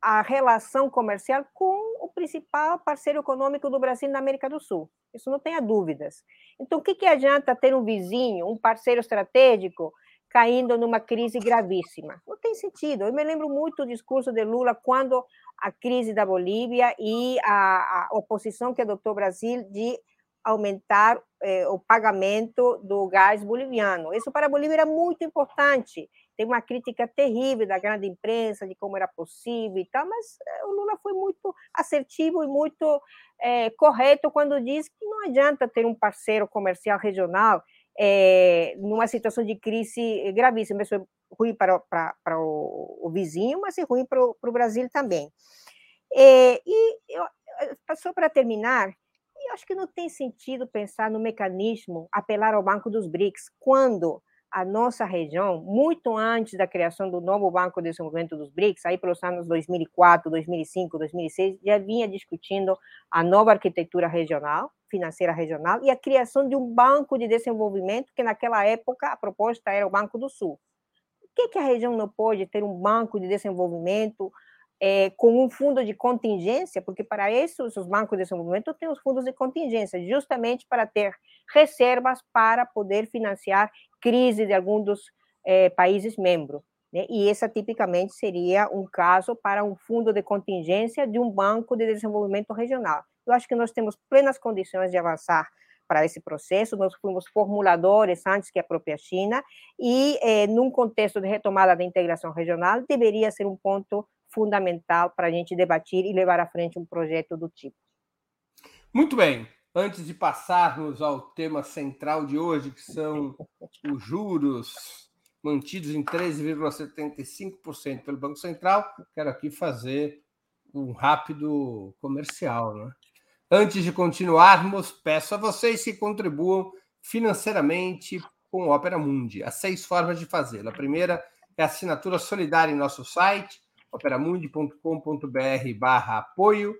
S3: a relação comercial com o principal parceiro econômico do Brasil na América do Sul. Isso não tenha dúvidas. Então, o que, que adianta ter um vizinho, um parceiro estratégico, caindo numa crise gravíssima. Não tem sentido. Eu me lembro muito do discurso de Lula quando a crise da Bolívia e a, a oposição que adotou o Brasil de aumentar eh, o pagamento do gás boliviano. Isso para a Bolívia era muito importante. Tem uma crítica terrível da grande imprensa de como era possível e tal, mas eh, o Lula foi muito assertivo e muito eh, correto quando diz que não adianta ter um parceiro comercial regional é, numa situação de crise gravíssima. Isso é ruim para, para, para o, o, vizinho, mas é ruim para o, para o Brasil também. É, e eu, só para terminar, eu acho que não tem sentido pensar no mecanismo apelar ao Banco dos BRICS quando a nossa região, muito antes da criação do novo Banco de Desenvolvimento dos BRICS, aí pelos anos 2004, 2005, 2006, já vinha discutindo a nova arquitetura regional, financeira regional e a criação de um banco de desenvolvimento, que naquela época a proposta era o Banco do Sul. Por que, que a região não pode ter um banco de desenvolvimento é, com um fundo de contingência? Porque para isso, os bancos de desenvolvimento têm os fundos de contingência, justamente para ter reservas para poder financiar crise de algum dos é, países membros. Né? E essa tipicamente seria um caso para um fundo de contingência de um banco de desenvolvimento regional. Eu acho que nós temos plenas condições de avançar para esse processo, nós fomos formuladores antes que a própria China, e eh, num contexto de retomada da integração regional, deveria ser um ponto fundamental para a gente debater e levar à frente um projeto do tipo.
S1: Muito bem. Antes de passarmos ao tema central de hoje, que são os juros mantidos em 13,75% pelo Banco Central. Quero aqui fazer um rápido comercial. Né? Antes de continuarmos, peço a vocês que contribuam financeiramente com Opera Mundi. Há seis formas de fazê-lo. A primeira é a assinatura solidária em nosso site, operamundi.com.br barra apoio.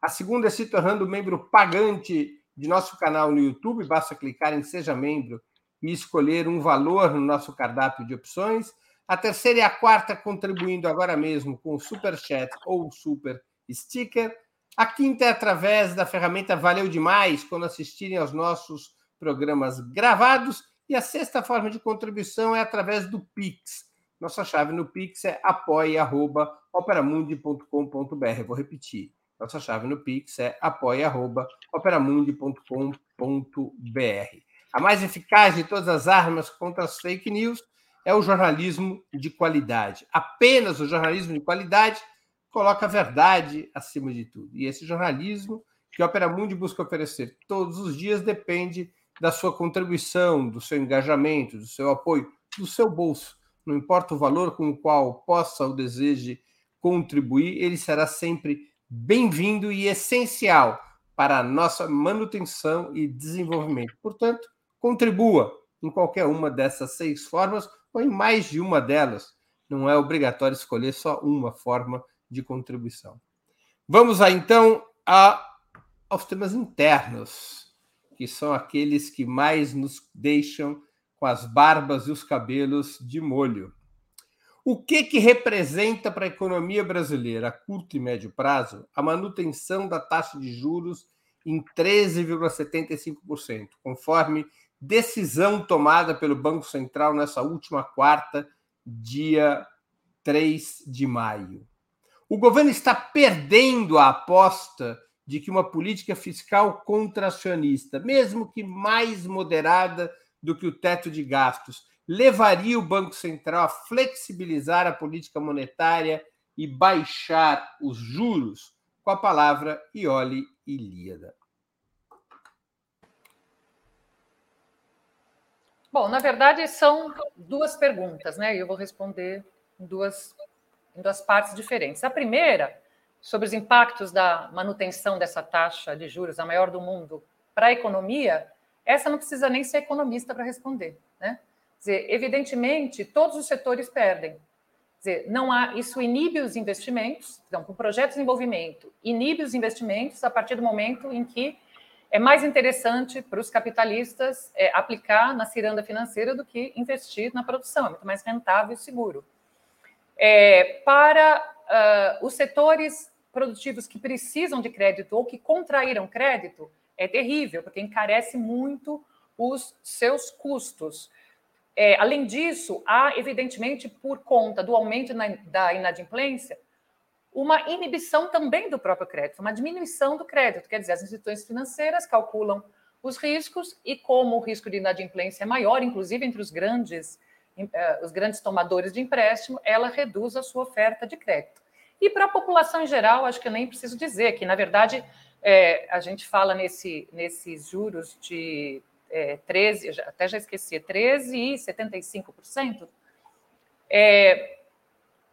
S1: A segunda é se tornando membro pagante de nosso canal no YouTube. Basta clicar em Seja Membro e escolher um valor no nosso cardápio de opções. A terceira e a quarta contribuindo agora mesmo com Super Chat ou Super Sticker. A quinta é através da ferramenta Valeu Demais, quando assistirem aos nossos programas gravados. E a sexta forma de contribuição é através do Pix. Nossa chave no Pix é apoia.operamundi.com.br. Vou repetir. Nossa chave no Pix é apoia.operamundi.com.br. A mais eficaz de todas as armas contra as fake news é o jornalismo de qualidade. Apenas o jornalismo de qualidade coloca a verdade acima de tudo. E esse jornalismo que a Opera Mundi busca oferecer todos os dias depende da sua contribuição, do seu engajamento, do seu apoio, do seu bolso. Não importa o valor com o qual possa ou deseje contribuir, ele será sempre bem-vindo e essencial para a nossa manutenção e desenvolvimento. Portanto, Contribua em qualquer uma dessas seis formas ou em mais de uma delas. Não é obrigatório escolher só uma forma de contribuição. Vamos lá, então, a, aos temas internos, que são aqueles que mais nos deixam com as barbas e os cabelos de molho. O que, que representa para a economia brasileira, a curto e médio prazo, a manutenção da taxa de juros em 13,75%, conforme decisão tomada pelo Banco Central nessa última quarta, dia 3 de maio. O governo está perdendo a aposta de que uma política fiscal contracionista, mesmo que mais moderada do que o teto de gastos, levaria o Banco Central a flexibilizar a política monetária e baixar os juros, com a palavra Iole Ilíada.
S2: Bom, na verdade, são duas perguntas, né? Eu vou responder duas, em duas partes diferentes. A primeira, sobre os impactos da manutenção dessa taxa de juros, a maior do mundo, para a economia, essa não precisa nem ser economista para responder, né? Quer dizer, evidentemente, todos os setores perdem. Quer dizer, não há, isso inibe os investimentos, então, o projeto de desenvolvimento inibe os investimentos a partir do momento em que é mais interessante para os capitalistas é, aplicar na ciranda financeira do que investir na produção, é muito mais rentável e seguro. É, para uh, os setores produtivos que precisam de crédito ou que contraíram crédito, é terrível, porque encarece muito os seus custos. É, além disso, há, evidentemente, por conta do aumento na, da inadimplência, uma inibição também do próprio crédito, uma diminuição do crédito. Quer dizer, as instituições financeiras calculam os riscos e como o risco de inadimplência é maior, inclusive entre os grandes, os grandes tomadores de empréstimo, ela reduz a sua oferta de crédito. E para a população em geral, acho que eu nem preciso dizer que, na verdade, é, a gente fala nesse, nesses juros de é, 13, até já esqueci, 13,75%. É,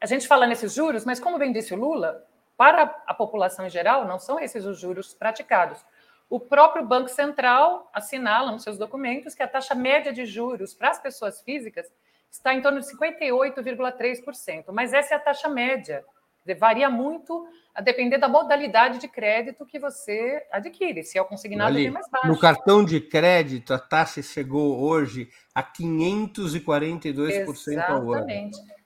S2: a gente fala nesses juros, mas como bem disse o Lula, para a população em geral, não são esses os juros praticados. O próprio Banco Central assinala nos seus documentos que a taxa média de juros para as pessoas físicas está em torno de 58,3%, mas essa é a taxa média. Varia muito a depender da modalidade de crédito que você adquire. Se é o consignado, Ali, é mais baixo.
S1: No cartão de crédito, a taxa chegou hoje a 542%
S2: Exatamente.
S1: ao ano.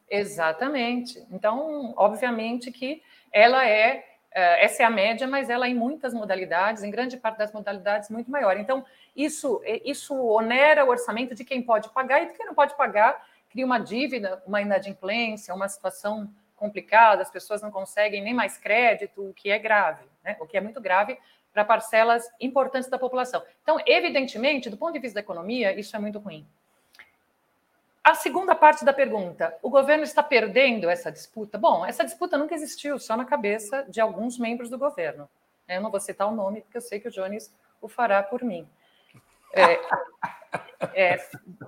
S2: Exatamente. Então, obviamente que ela é, é, essa é a média, mas ela é em muitas modalidades, em grande parte das modalidades, muito maior. Então, isso, isso onera o orçamento de quem pode pagar e de quem não pode pagar, cria uma dívida, uma inadimplência, uma situação complicada, as pessoas não conseguem nem mais crédito, o que é grave, né? o que é muito grave para parcelas importantes da população. Então, evidentemente, do ponto de vista da economia, isso é muito ruim. A segunda parte da pergunta: o governo está perdendo essa disputa? Bom, essa disputa nunca existiu, só na cabeça de alguns membros do governo. Eu não vou citar o nome, porque eu sei que o Jones o fará por mim. É, é,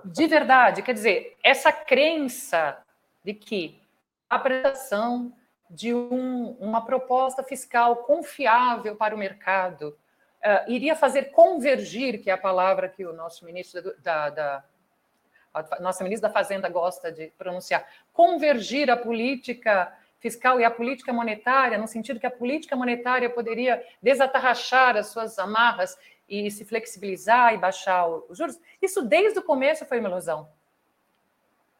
S2: de verdade, quer dizer, essa crença de que a apresentação de um, uma proposta fiscal confiável para o mercado uh, iria fazer convergir, que é a palavra que o nosso ministro da, da a nossa ministra da Fazenda gosta de pronunciar, convergir a política fiscal e a política monetária, no sentido que a política monetária poderia desatarrachar as suas amarras e se flexibilizar e baixar os juros, isso desde o começo foi uma ilusão.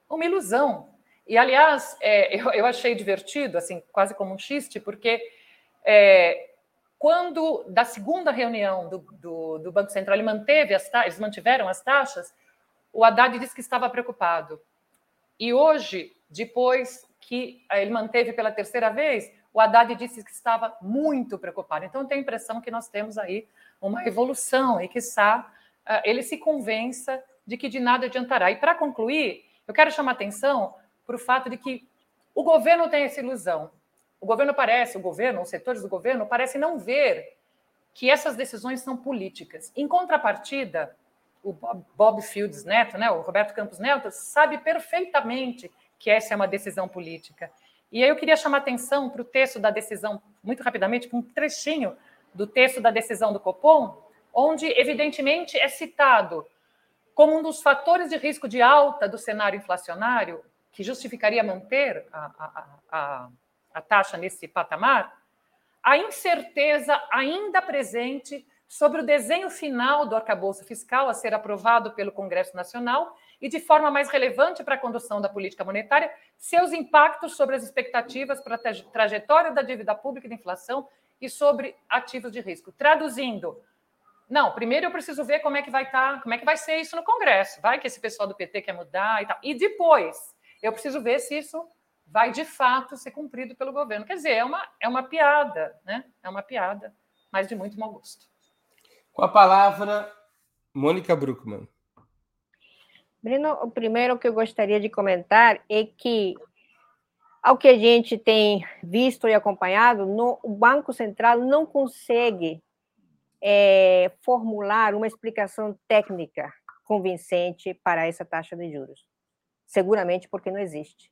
S2: Uma ilusão. E, aliás, é, eu, eu, achei divertido, assim, quase como um xiste, porque é, quando, da segunda reunião do, do, do, Banco Central, ele manteve as eles mantiveram as taxas, o Haddad disse que estava preocupado. E hoje, depois que ele manteve pela terceira vez, o Haddad disse que estava muito preocupado. Então, tenho a impressão que nós temos aí uma evolução e que ele se convença de que de nada adiantará. E, para concluir, eu quero chamar atenção para o fato de que o governo tem essa ilusão. O governo parece, o governo, os setores do governo parecem não ver que essas decisões são políticas. Em contrapartida, o Bob Fields Neto, né, o Roberto Campos Neto, sabe perfeitamente que essa é uma decisão política. E aí eu queria chamar atenção para o texto da decisão, muito rapidamente, para um trechinho do texto da decisão do Copom, onde, evidentemente, é citado como um dos fatores de risco de alta do cenário inflacionário que justificaria manter a, a, a, a taxa nesse patamar, a incerteza ainda presente sobre o desenho final do arcabouço fiscal a ser aprovado pelo Congresso Nacional e, de forma mais relevante para a condução da política monetária, seus impactos sobre as expectativas para a trajetória da dívida pública e da inflação e sobre ativos de risco. Traduzindo, não, primeiro eu preciso ver como é que vai estar, tá, como é que vai ser isso no Congresso. Vai que esse pessoal do PT quer mudar e tal. E depois, eu preciso ver se isso vai de fato ser cumprido pelo governo. Quer dizer, é uma, é uma piada, né? É uma piada, mas de muito mau gosto.
S1: Com a palavra, Mônica Bruckmann.
S3: Breno, o primeiro que eu gostaria de comentar é que, ao que a gente tem visto e acompanhado, no, o Banco Central não consegue é, formular uma explicação técnica convincente para essa taxa de juros seguramente porque não existe.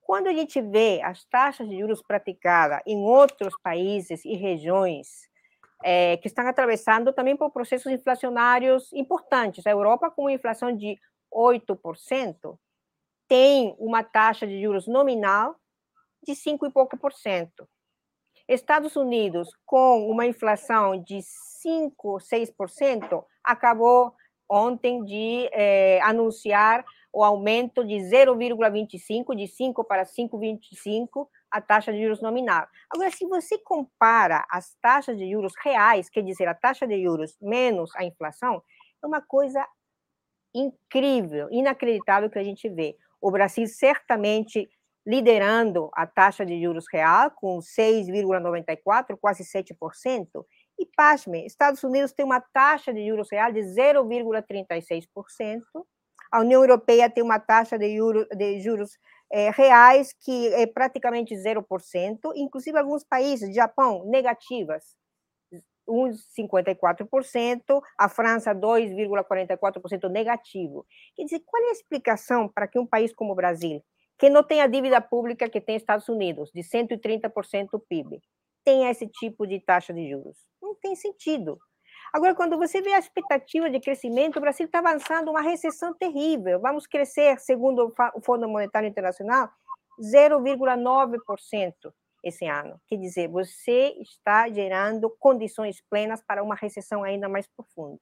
S3: Quando a gente vê as taxas de juros praticadas em outros países e regiões é, que estão atravessando também por processos inflacionários importantes, a Europa, com uma inflação de 8%, tem uma taxa de juros nominal de 5 e pouco por cento. Estados Unidos, com uma inflação de 5, 6%, acabou ontem de é, anunciar o aumento de 0,25, de 5 para 5,25, a taxa de juros nominal. Agora, se você compara as taxas de juros reais, quer dizer, a taxa de juros menos a inflação, é uma coisa incrível, inacreditável que a gente vê. O Brasil certamente liderando a taxa de juros real com 6,94, quase 7%, e pasme, Estados Unidos tem uma taxa de juros real de 0,36%, a União Europeia tem uma taxa de, de juros é, reais que é praticamente 0%, inclusive alguns países, Japão, negativas, uns 54%, a França 2,44% negativo. Quer dizer, qual é a explicação para que um país como o Brasil, que não tem a dívida pública que tem Estados Unidos, de 130% do PIB, tenha esse tipo de taxa de juros? Não tem sentido. Agora, quando você vê a expectativa de crescimento, o Brasil está avançando uma recessão terrível. Vamos crescer, segundo o Fundo Monetário Internacional, 0,9%. Esse ano. Quer dizer, você está gerando condições plenas para uma recessão ainda mais profunda.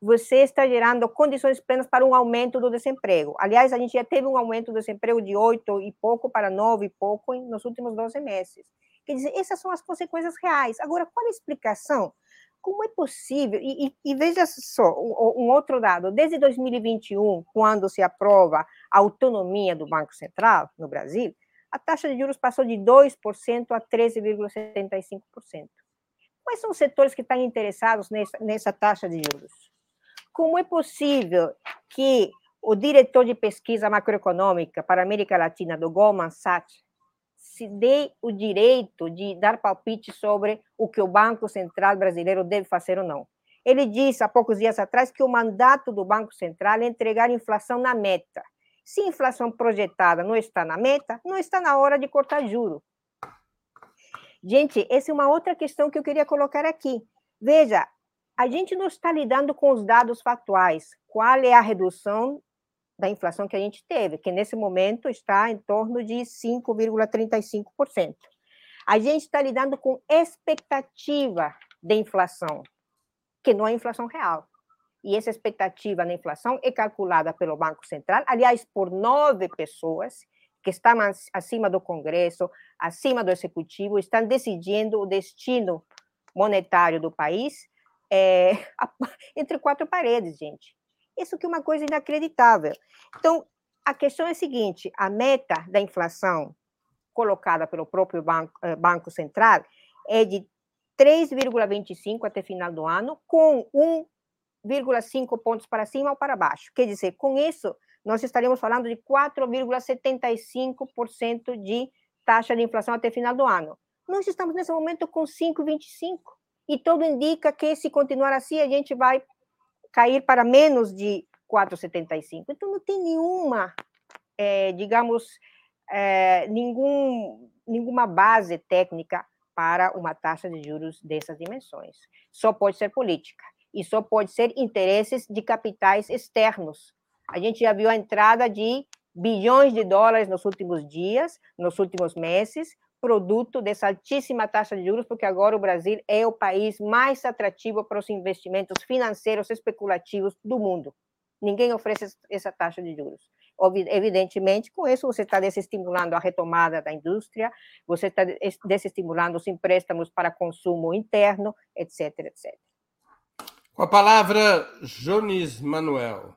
S3: Você está gerando condições plenas para um aumento do desemprego. Aliás, a gente já teve um aumento do desemprego de 8 e pouco para 9 e pouco nos últimos 12 meses. Quer dizer, essas são as consequências reais. Agora, qual a explicação? Como é possível? E, e, e veja só, um, um outro dado: desde 2021, quando se aprova a autonomia do Banco Central no Brasil, a taxa de juros passou de 2% a 13,75%. Quais são os setores que estão interessados nessa, nessa taxa de juros? Como é possível que o diretor de pesquisa macroeconômica para a América Latina do Goldman Sachs se dê o direito de dar palpite sobre o que o Banco Central brasileiro deve fazer ou não. Ele disse há poucos dias atrás que o mandato do Banco Central é entregar inflação na meta. Se a inflação projetada não está na meta, não está na hora de cortar juro. Gente, essa é uma outra questão que eu queria colocar aqui. Veja, a gente não está lidando com os dados factuais. Qual é a redução da inflação que a gente teve, que nesse momento está em torno de 5,35%. A gente está lidando com expectativa de inflação, que não é inflação real. E essa expectativa na inflação é calculada pelo Banco Central, aliás, por nove pessoas que estão acima do Congresso, acima do Executivo, estão decidindo o destino monetário do país é, entre quatro paredes, gente. Isso que é uma coisa inacreditável. Então, a questão é a seguinte: a meta da inflação colocada pelo próprio Banco, eh, banco Central é de 3,25 até final do ano, com 1,5 pontos para cima ou para baixo. Quer dizer, com isso, nós estaríamos falando de 4,75% de taxa de inflação até final do ano. Nós estamos nesse momento com 5,25%. E tudo indica que, se continuar assim, a gente vai cair para menos de 4,75. Então, não tem nenhuma, é, digamos, é, nenhum, nenhuma base técnica para uma taxa de juros dessas dimensões. Só pode ser política e só pode ser interesses de capitais externos. A gente já viu a entrada de bilhões de dólares nos últimos dias, nos últimos meses, produto dessa altíssima taxa de juros, porque agora o Brasil é o país mais atrativo para os investimentos financeiros especulativos do mundo. Ninguém oferece essa taxa de juros. Evidentemente, com isso você está desestimulando a retomada da indústria, você está desestimulando os empréstimos para consumo interno, etc, etc.
S1: Com a palavra, Jones Manuel.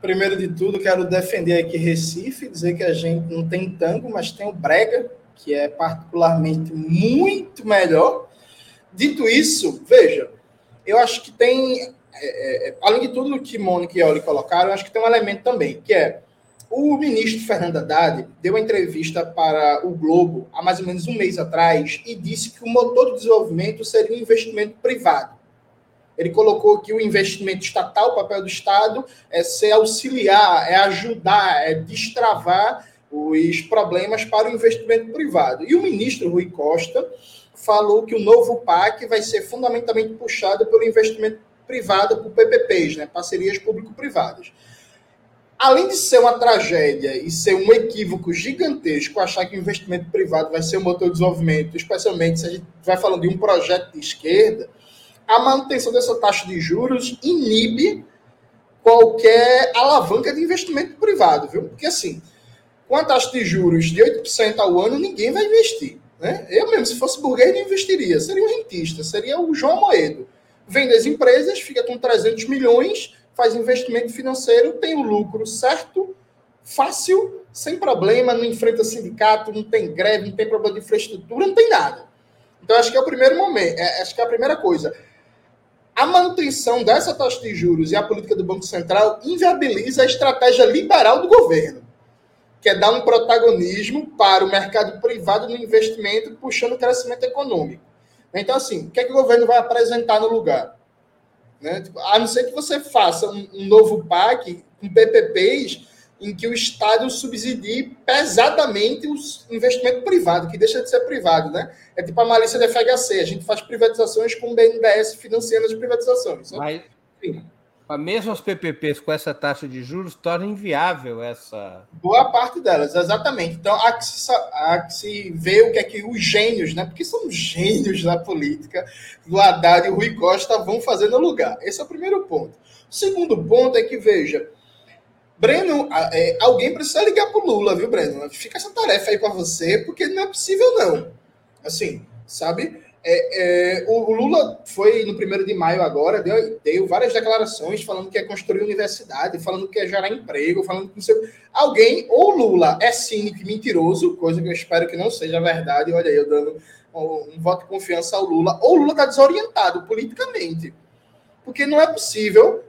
S4: Primeiro de tudo, quero defender aqui Recife, dizer que a gente não tem tango, mas tem o brega, que é particularmente muito melhor. Dito isso, veja, eu acho que tem, é, é, além de tudo que Mônica e Oli colocaram, eu acho que tem um elemento também, que é o ministro Fernando Haddad deu uma entrevista para o Globo há mais ou menos um mês atrás e disse que o motor do desenvolvimento seria um investimento privado. Ele colocou que o investimento estatal, o papel do Estado, é ser auxiliar, é ajudar, é destravar os problemas para o investimento privado. E o ministro Rui Costa falou que o novo PAC vai ser fundamentalmente puxado pelo investimento privado, por PPPs, né, parcerias público-privadas. Além de ser uma tragédia e ser um equívoco gigantesco achar que o investimento privado vai ser o motor de desenvolvimento, especialmente se a gente vai falando de um projeto de esquerda, a manutenção dessa taxa de juros inibe qualquer alavanca de investimento privado, viu? Porque assim, com a taxa de juros de 8% ao ano, ninguém vai investir. Né? Eu mesmo, se fosse burguês, não investiria. Seria um rentista, seria o João Moedo. Vende as empresas, fica com 300 milhões, faz investimento financeiro, tem o lucro certo, fácil, sem problema, não enfrenta sindicato, não tem greve, não tem problema de infraestrutura, não tem nada. Então, acho que é o primeiro momento, é, acho que é a primeira coisa a manutenção dessa taxa de juros e a política do Banco Central inviabiliza a estratégia liberal do governo, que é dar um protagonismo para o mercado privado no investimento, puxando o crescimento econômico. Então, assim, o que, é que o governo vai apresentar no lugar? Né? A não ser que você faça um, um novo PAC com PPPs em que o Estado subsidie pesadamente o investimento privado, que deixa de ser privado, né? É tipo a malícia da FHC, a gente faz privatizações com o BNDES financiando as privatizações.
S1: Né? Mas, Mesmo os PPPs com essa taxa de juros torna inviável essa.
S4: Boa parte delas, exatamente. Então há que, se, há que se ver o que é que os gênios, né? Porque são gênios da política, do Haddad e o Rui Costa vão fazer no lugar. Esse é o primeiro ponto. O segundo ponto é que, veja, Breno, é, alguém precisa ligar para o Lula, viu, Breno? Fica essa tarefa aí para você, porque não é possível, não. Assim, sabe? É, é, o, Lula foi no primeiro de maio agora, deu, deu, várias declarações falando que é construir universidade, falando que é gerar emprego, falando que não sei. Alguém, ou Lula é cínico e mentiroso, coisa que eu espero que não seja verdade, olha aí, eu dando um, um voto de confiança ao Lula, ou Lula está desorientado politicamente. Porque não é possível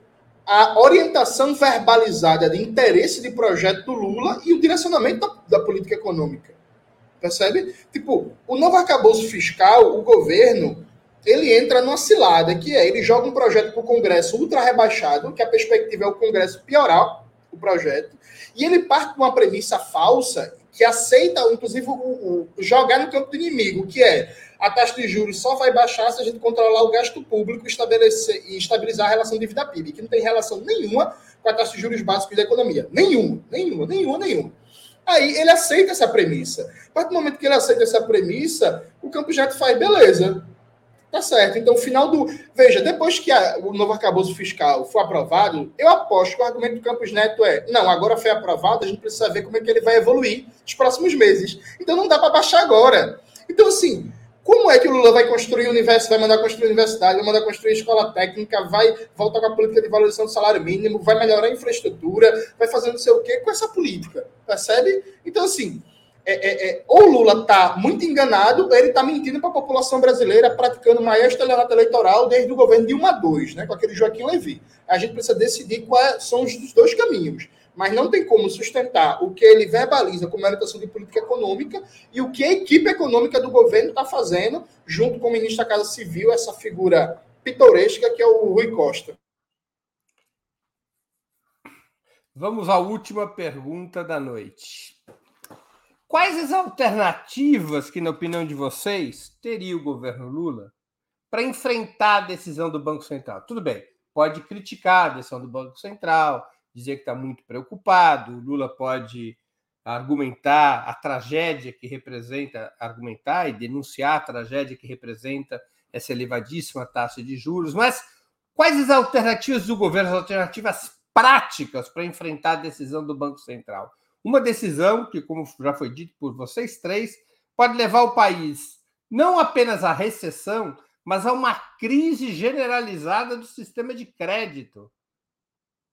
S4: a orientação verbalizada de interesse de projeto do Lula e o direcionamento da, da política econômica. Percebe? Tipo, o novo arcabouço fiscal, o governo, ele entra numa cilada, que é, ele joga um projeto para o Congresso ultra rebaixado, que a perspectiva é o Congresso piorar o projeto, e ele parte de uma premissa falsa, que aceita, inclusive, o, o, jogar no campo do inimigo, que é a taxa de juros só vai baixar se a gente controlar o gasto público estabelecer, e estabilizar a relação dívida PIB, que não tem relação nenhuma com a taxa de juros básicos da economia. Nenhuma, nenhuma, nenhuma, nenhuma. Aí ele aceita essa premissa. A partir do momento que ele aceita essa premissa, o Campo Neto faz, beleza. Tá certo. Então, o final do. Veja, depois que a, o novo arcabouço fiscal for aprovado, eu aposto que o argumento do Campos Neto é: não, agora foi aprovado, a gente precisa ver como é que ele vai evoluir nos próximos meses. Então, não dá para baixar agora. Então, assim, como é que o Lula vai construir universo, vai mandar construir universidade, vai mandar construir escola técnica, vai voltar com a política de valorização do salário mínimo, vai melhorar a infraestrutura, vai fazer não sei o quê com essa política, percebe? Então, assim, é, é, é, ou Lula está muito enganado, ou ele está mentindo para a população brasileira, praticando maior estelionato eleitoral desde o governo de 1 a 2, né, com aquele Joaquim Levy. A gente precisa decidir quais são os dois caminhos mas não tem como sustentar o que ele verbaliza como orientação de política econômica e o que a equipe econômica do governo está fazendo, junto com o ministro da Casa Civil, essa figura pitoresca que é o Rui Costa.
S1: Vamos à última pergunta da noite. Quais as alternativas que, na opinião de vocês, teria o governo Lula para enfrentar a decisão do Banco Central? Tudo bem, pode criticar a decisão do Banco Central, dizer que está muito preocupado. Lula pode argumentar a tragédia que representa, argumentar e denunciar a tragédia que representa essa elevadíssima taxa de juros. Mas quais as alternativas do governo, as alternativas práticas para enfrentar a decisão do Banco Central? Uma decisão que, como já foi dito por vocês três, pode levar o país não apenas à recessão, mas a uma crise generalizada do sistema de crédito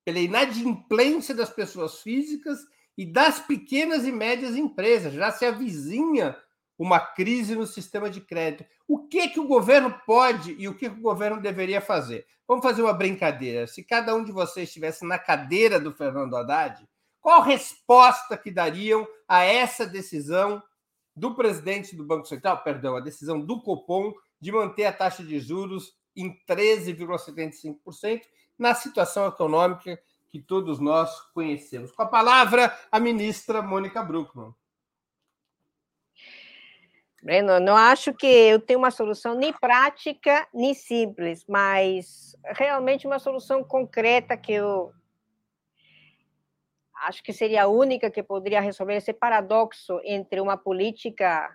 S1: pela inadimplência das pessoas físicas e das pequenas e médias empresas. Já se avizinha uma crise no sistema de crédito. O que que o governo pode e o que, que o governo deveria fazer? Vamos fazer uma brincadeira. Se cada um de vocês estivesse na cadeira do Fernando Haddad, qual resposta que dariam a essa decisão do presidente do Banco Central, perdão, a decisão do Copom de manter a taxa de juros em 13,75% na situação econômica que todos nós conhecemos. Com a palavra, a ministra Mônica Bruckmann.
S3: Breno, não acho que eu tenho uma solução nem prática nem simples, mas realmente uma solução concreta que eu acho que seria a única que poderia resolver esse paradoxo entre uma política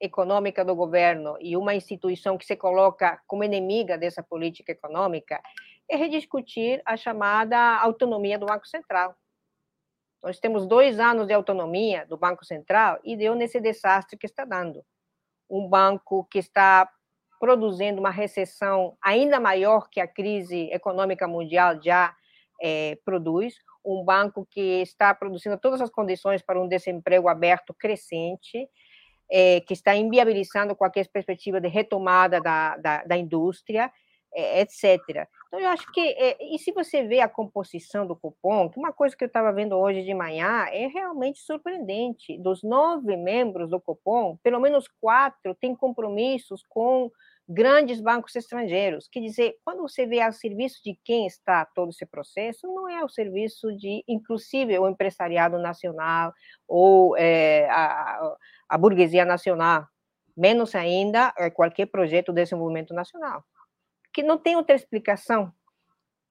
S3: econômica do governo e uma instituição que se coloca como inimiga dessa política econômica é rediscutir a chamada autonomia do Banco Central. Nós temos dois anos de autonomia do Banco Central e deu nesse desastre que está dando. Um banco que está produzindo uma recessão ainda maior que a crise econômica mundial já é, produz, um banco que está produzindo todas as condições para um desemprego aberto crescente, é, que está inviabilizando qualquer perspectiva de retomada da, da, da indústria, é, etc. Então, eu acho que, é, e se você vê a composição do cupom, que uma coisa que eu estava vendo hoje de manhã é realmente surpreendente. Dos nove membros do cupom, pelo menos quatro têm compromissos com grandes bancos estrangeiros. Quer dizer, quando você vê ao serviço de quem está todo esse processo, não é ao serviço de, inclusive, o empresariado nacional ou é, a, a burguesia nacional, menos ainda é, qualquer projeto de desenvolvimento nacional que não tem outra explicação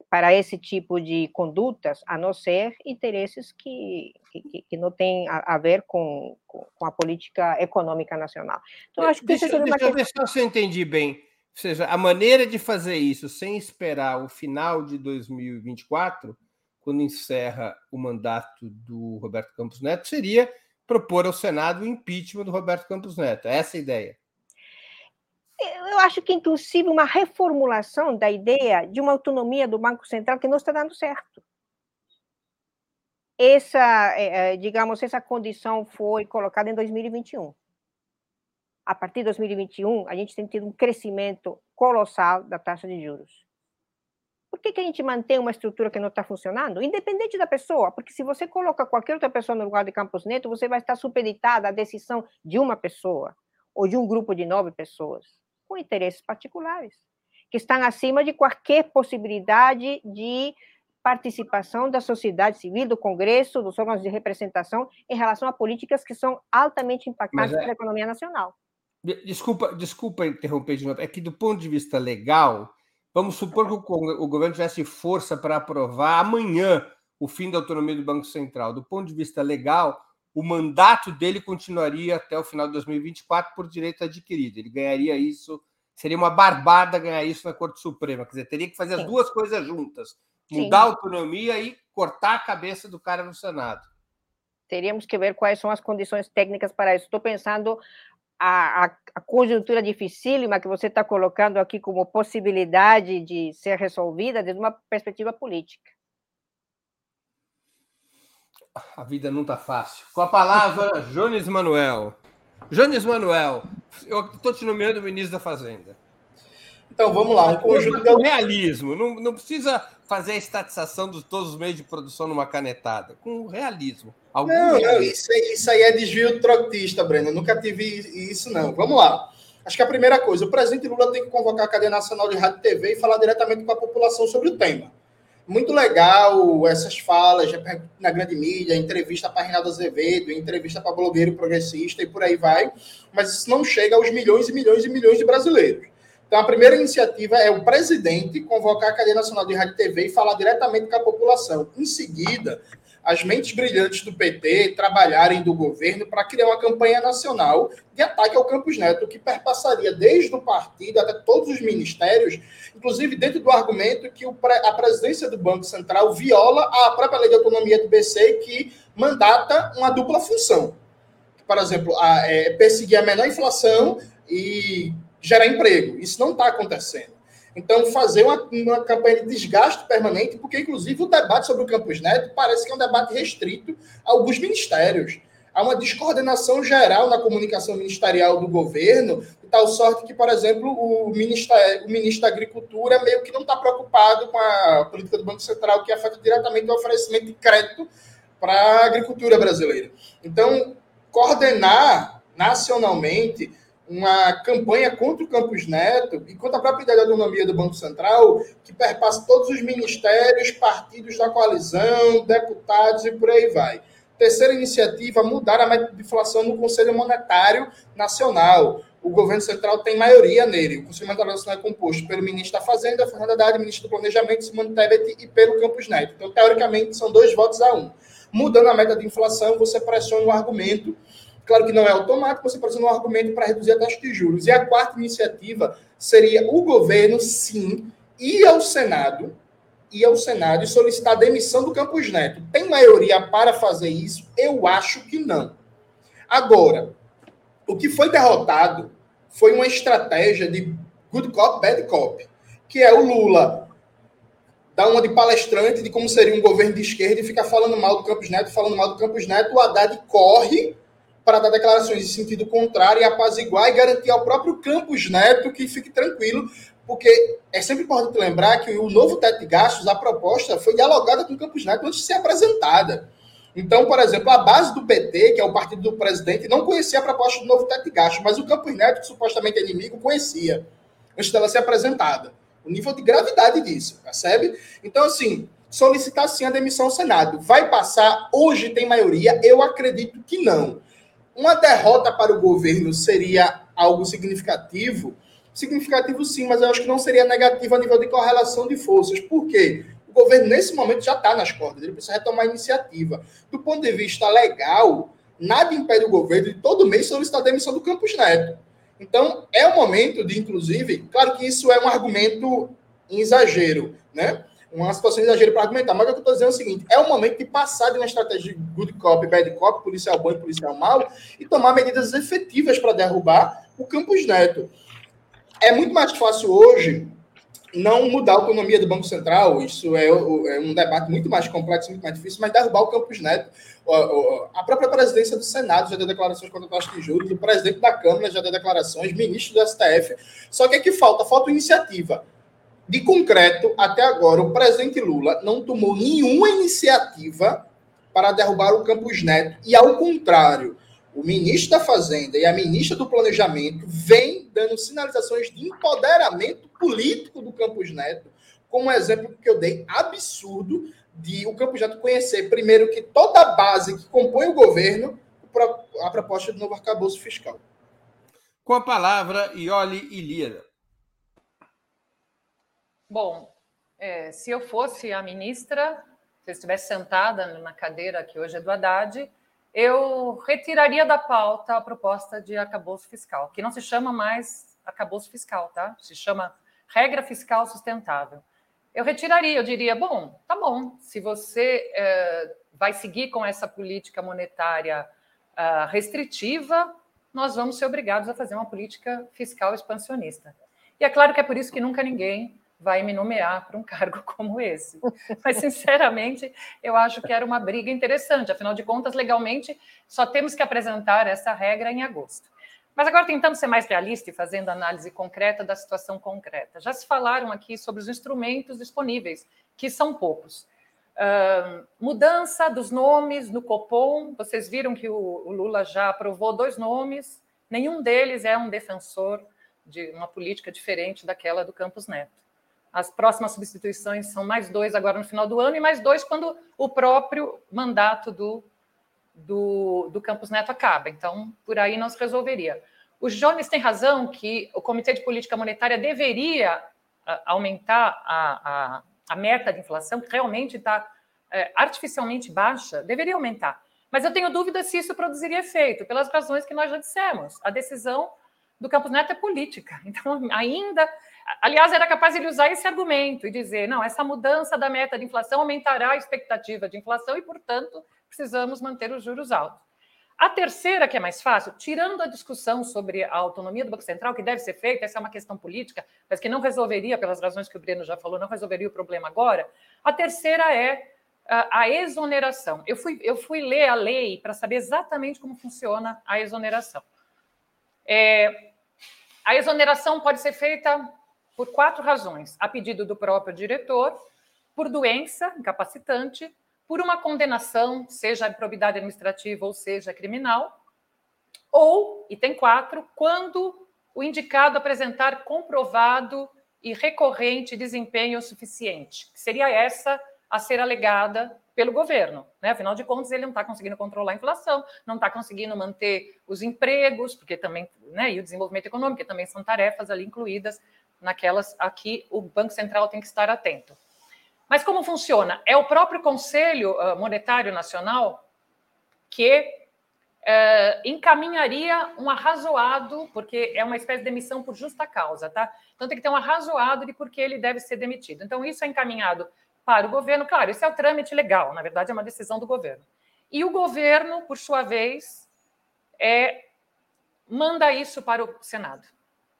S3: para esse tipo de condutas, a não ser interesses que, que, que não têm a, a ver com, com, a política econômica nacional.
S1: Então, acho que deixa, deixa, uma... eu ver se eu entendi bem. Ou seja, a maneira de fazer isso sem esperar o final de 2024, quando encerra o mandato do Roberto Campos Neto, seria propor ao Senado o impeachment do Roberto Campos Neto. É essa a ideia
S3: eu acho que, inclusive, uma reformulação da ideia de uma autonomia do Banco Central que não está dando certo. Essa, é, é, digamos, essa condição foi colocada em 2021. A partir de 2021, a gente tem tido um crescimento colossal da taxa de juros. Por que, que a gente mantém uma estrutura que não está funcionando? Independente da pessoa, porque se você coloca qualquer outra pessoa no lugar de Campos Neto, você vai estar supeditada à decisão de uma pessoa ou de um grupo de nove pessoas com interesses particulares, que estão acima de qualquer possibilidade de participação da sociedade civil, do Congresso, dos órgãos de representação em relação a políticas que são altamente impactantes é... para a economia nacional.
S1: Desculpa, desculpa interromper de novo. É que do ponto de vista legal, vamos supor que o, o governo tivesse força para aprovar amanhã o fim da autonomia do Banco Central. Do ponto de vista legal, o mandato dele continuaria até o final de 2024 por direito adquirido. Ele ganharia isso, seria uma barbada ganhar isso na Corte Suprema. Quer dizer, teria que fazer Sim. as duas coisas juntas: mudar Sim. a autonomia e cortar a cabeça do cara no Senado.
S3: Teríamos que ver quais são as condições técnicas para isso. Estou pensando a, a, a, conjuntura dificílima que você está colocando aqui como possibilidade de ser resolvida desde uma perspectiva política
S1: a vida não está fácil. Com a palavra, Jones Manuel. Jones Manuel, eu estou te nomeando ministro da Fazenda.
S4: Então vamos lá, um
S1: conjunto realismo. Não, não precisa fazer a estatização de todos os meios de produção numa canetada. Com realismo.
S4: Algum não, não isso, isso, aí é desvio trotista, Breno. Eu nunca tive isso, não. Vamos lá. Acho que a primeira coisa, o presidente Lula tem que convocar a cadeia nacional de rádio e TV e falar diretamente com a população sobre o tema muito legal essas falas na grande mídia, entrevista para Reinaldo Azevedo, entrevista para blogueiro progressista e por aí vai, mas isso não chega aos milhões e milhões e milhões de brasileiros. Então, a primeira iniciativa é o presidente convocar a cadeia nacional de rádio e TV e falar diretamente com a população. Em seguida, as mentes brilhantes do PT trabalharem do governo para criar uma campanha nacional de ataque ao Campos Neto, que perpassaria desde o partido até todos os ministérios, inclusive dentro do argumento que a presidência do Banco Central viola a própria lei de autonomia do BC, que mandata uma dupla função. Por exemplo, a, é, perseguir a menor inflação e gerar emprego. Isso não está acontecendo. Então, fazer uma, uma campanha de desgaste permanente, porque, inclusive, o debate sobre o Campus Neto parece que é um debate restrito a alguns ministérios. Há uma descoordenação geral na comunicação ministerial do governo, de tal sorte que, por exemplo, o, ministério, o ministro da Agricultura meio que não está preocupado com a política do Banco Central, que afeta diretamente o oferecimento de crédito para a agricultura brasileira. Então, coordenar nacionalmente uma campanha contra o Campos Neto e contra a própria ideia da autonomia do Banco Central, que perpassa todos os ministérios, partidos da coalizão, deputados e por aí vai. Terceira iniciativa, mudar a meta de inflação no Conselho Monetário Nacional. O governo central tem maioria nele. O Conselho Monetário Nacional é composto pelo ministro da Fazenda, Fernando Haddad, ministro do Planejamento, Simone Tebet, e pelo Campos Neto. Então, teoricamente, são dois votos a um. Mudando a meta de inflação, você pressiona o argumento Claro que não é automático, você precisa um argumento para reduzir a taxa de juros. E a quarta iniciativa seria o governo, sim, ir ao Senado, ir ao Senado e solicitar a demissão do Campos Neto. Tem maioria para fazer isso? Eu acho que não. Agora, o que foi derrotado foi uma estratégia de good cop, bad cop, que é o Lula dar uma de palestrante de como seria um governo de esquerda e ficar falando mal do Campos Neto, falando mal do Campos Neto, o Haddad corre para dar declarações em sentido contrário e apaziguar e garantir ao próprio Campos Neto que fique tranquilo, porque é sempre importante lembrar que o novo teto de gastos, a proposta foi dialogada com o Campos Neto antes de ser apresentada. Então, por exemplo, a base do PT, que é o partido do presidente, não conhecia a proposta do novo teto de gastos, mas o Campos Neto, que supostamente é inimigo, conhecia antes dela ser apresentada. O nível de gravidade disso, percebe? Então, assim, solicitar sim a demissão ao Senado. Vai passar? Hoje tem maioria? Eu acredito que não. Uma derrota para o governo seria algo significativo? Significativo sim, mas eu acho que não seria negativo a nível de correlação de forças. Por quê? governo, nesse momento, já está nas cordas, ele precisa retomar a iniciativa. Do ponto de vista legal, nada impede o governo de todo mês solicitar a demissão do Campos Neto. Então, é o momento de, inclusive, claro que isso é um argumento em exagero, né? Uma situação de exagero para argumentar, mas o que eu estou dizendo é o seguinte: é o momento de passar de uma estratégia de good cop, bad cop, policial bom e policial mal, e tomar medidas efetivas para derrubar o Campos Neto. É muito mais fácil hoje não mudar a autonomia do Banco Central, isso é, é, um debate muito mais complexo, muito mais difícil, mas derrubar o Campos Neto. A própria presidência do Senado já deu declarações contra a taxa de juros, o presidente da Câmara já deu declarações, ministro do STF. Só que é que falta? Falta iniciativa. De concreto, até agora, o presidente Lula não tomou nenhuma iniciativa para derrubar o Campos Neto, e ao contrário, o ministro da Fazenda e a ministra do Planejamento vêm dando sinalizações de empoderamento político do Campos Neto, como um exemplo que eu dei absurdo de o Campos Neto conhecer, primeiro, que toda a base que compõe o governo, a proposta de novo arcabouço fiscal.
S1: Com a palavra, Ioli Ilira.
S2: Bom, é, se eu fosse a ministra, se eu estivesse sentada na cadeira que hoje é do Haddad, eu retiraria da pauta a proposta de arcabouço fiscal, que não se chama mais arcabouço fiscal, tá? Se chama regra fiscal sustentável. Eu retiraria, eu diria, bom, tá bom, se você é, vai seguir com essa política monetária uh, restritiva, nós vamos ser obrigados a fazer uma política fiscal expansionista. E é claro que é por isso que nunca ninguém vai me nomear para um cargo como esse. Mas, sinceramente, eu acho que era uma briga interessante. Afinal de contas, legalmente, só temos que apresentar essa regra em agosto. Mas agora, tentando ser mais realista e fazendo análise concreta da situação concreta. Já se falaram aqui sobre os instrumentos disponíveis, que são poucos. Uh, mudança dos nomes no Copom. Vocês viram que o, o Lula já aprovou dois nomes, nenhum deles é um defensor de uma política diferente daquela do Campos Neto. As próximas substituições são mais dois agora no final do ano e mais dois quando o próprio mandato do, do, do Campos Neto acaba. Então, por aí não se resolveria. O Jones tem razão que o Comitê de Política Monetária deveria aumentar a, a, a meta de inflação, que realmente está é, artificialmente baixa, deveria aumentar. Mas eu tenho dúvida se isso produziria efeito, pelas razões que nós já dissemos. A decisão do Campos Neto é política. Então, ainda Aliás, era capaz de ele usar esse argumento e dizer: não, essa mudança da meta de inflação aumentará a expectativa de inflação e, portanto, precisamos manter os juros altos. A terceira, que é mais fácil, tirando a discussão sobre a autonomia do Banco Central, que deve ser feita, essa é uma questão política, mas que não resolveria, pelas razões que o Breno já falou, não resolveria o problema agora. A terceira é a, exoneração. Eu fui, eu fui ler a lei para saber exatamente como funciona a exoneração. É, a exoneração pode ser feita por quatro razões: a pedido do próprio diretor, por doença incapacitante, por uma condenação, seja improbidade administrativa ou seja criminal, ou, e tem quatro, quando o indicado apresentar comprovado e recorrente desempenho suficiente, que seria essa a ser alegada pelo governo. Né? Afinal de contas, ele não está conseguindo controlar a inflação, não está conseguindo manter os empregos, porque também, né, e o desenvolvimento econômico, que também são tarefas ali incluídas naquelas aqui o Banco Central tem que estar atento. Mas como funciona? É o próprio Conselho Monetário Nacional que encaminharia um arrazoado, porque é uma espécie de demissão por justa causa, tá? Então tem que ter um arrazoado de por que ele deve ser demitido. Então isso é encaminhado para o governo, claro, isso é o trâmite legal, na verdade é uma decisão do governo. E o governo, por sua vez, é, manda isso para o Senado.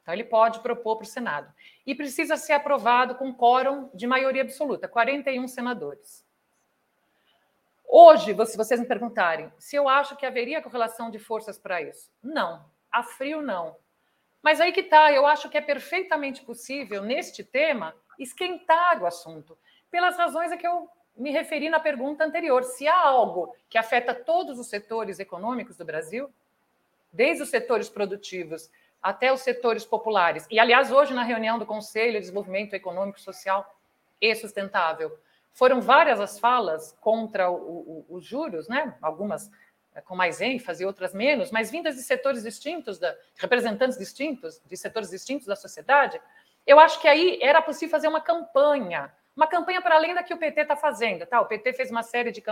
S2: Então, ele pode propor para o Senado. E precisa ser aprovado com quórum de maioria absoluta, 41 senadores. Hoje, se vocês me perguntarem se eu acho que haveria correlação de forças para isso, não. A frio, não. Mas aí que está, eu acho que é perfeitamente possível, neste tema, esquentar o assunto, pelas razões a que eu me referi na pergunta anterior. Se há algo que afeta todos os setores econômicos do Brasil, desde os setores produtivos até os setores populares. E, aliás, hoje, na reunião do Conselho de Desenvolvimento Econômico, Social e Sustentável, foram várias as falas contra o, o, os juros, né? algumas eh, com mais ênfase, outras menos, mas vindas de setores distintos, de representantes distintos, de setores distintos da sociedade. Eu acho que aí era possível fazer uma campanha, uma campanha para além da que o PT está fazendo. Tá? O PT fez uma série de,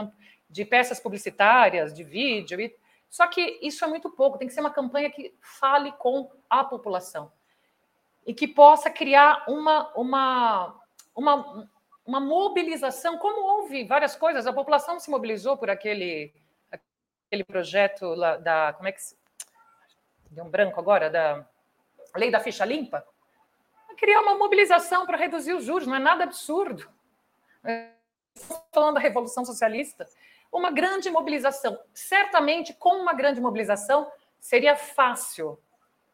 S2: de peças publicitárias, de vídeo, e... só que isso é muito pouco, tem que ser uma campanha que fale com a população e que possa criar uma, uma, uma, uma mobilização, como houve várias coisas, a população se mobilizou por aquele, aquele projeto lá da. Como é que se. Deu um branco agora, da lei da ficha limpa criar uma mobilização para reduzir os juros, não é nada absurdo. Falando da Revolução Socialista, uma grande mobilização. Certamente, com uma grande mobilização, seria fácil,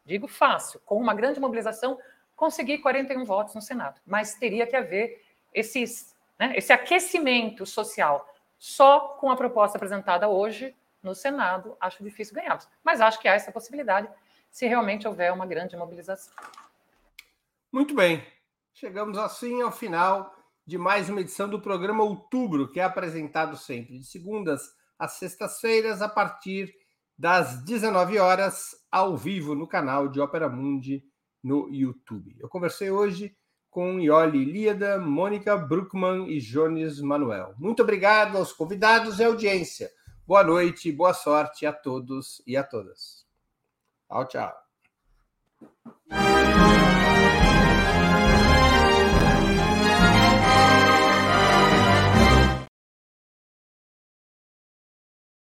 S2: digo fácil, com uma grande mobilização, conseguir 41 votos no Senado. Mas teria que haver esses, né, esse aquecimento social. Só com a proposta apresentada hoje no Senado, acho difícil ganharmos. Mas acho que há essa possibilidade se realmente houver uma grande mobilização.
S1: Muito bem. Chegamos assim ao final de mais uma edição do programa Outubro, que é apresentado sempre de segundas às sextas-feiras, a partir das 19 horas, ao vivo no canal de Ópera Mundi no YouTube. Eu conversei hoje com Ioli Líada, Mônica Bruckmann e Jones Manuel. Muito obrigado aos convidados e audiência. Boa noite, boa sorte a todos e a todas. Tchau, tchau.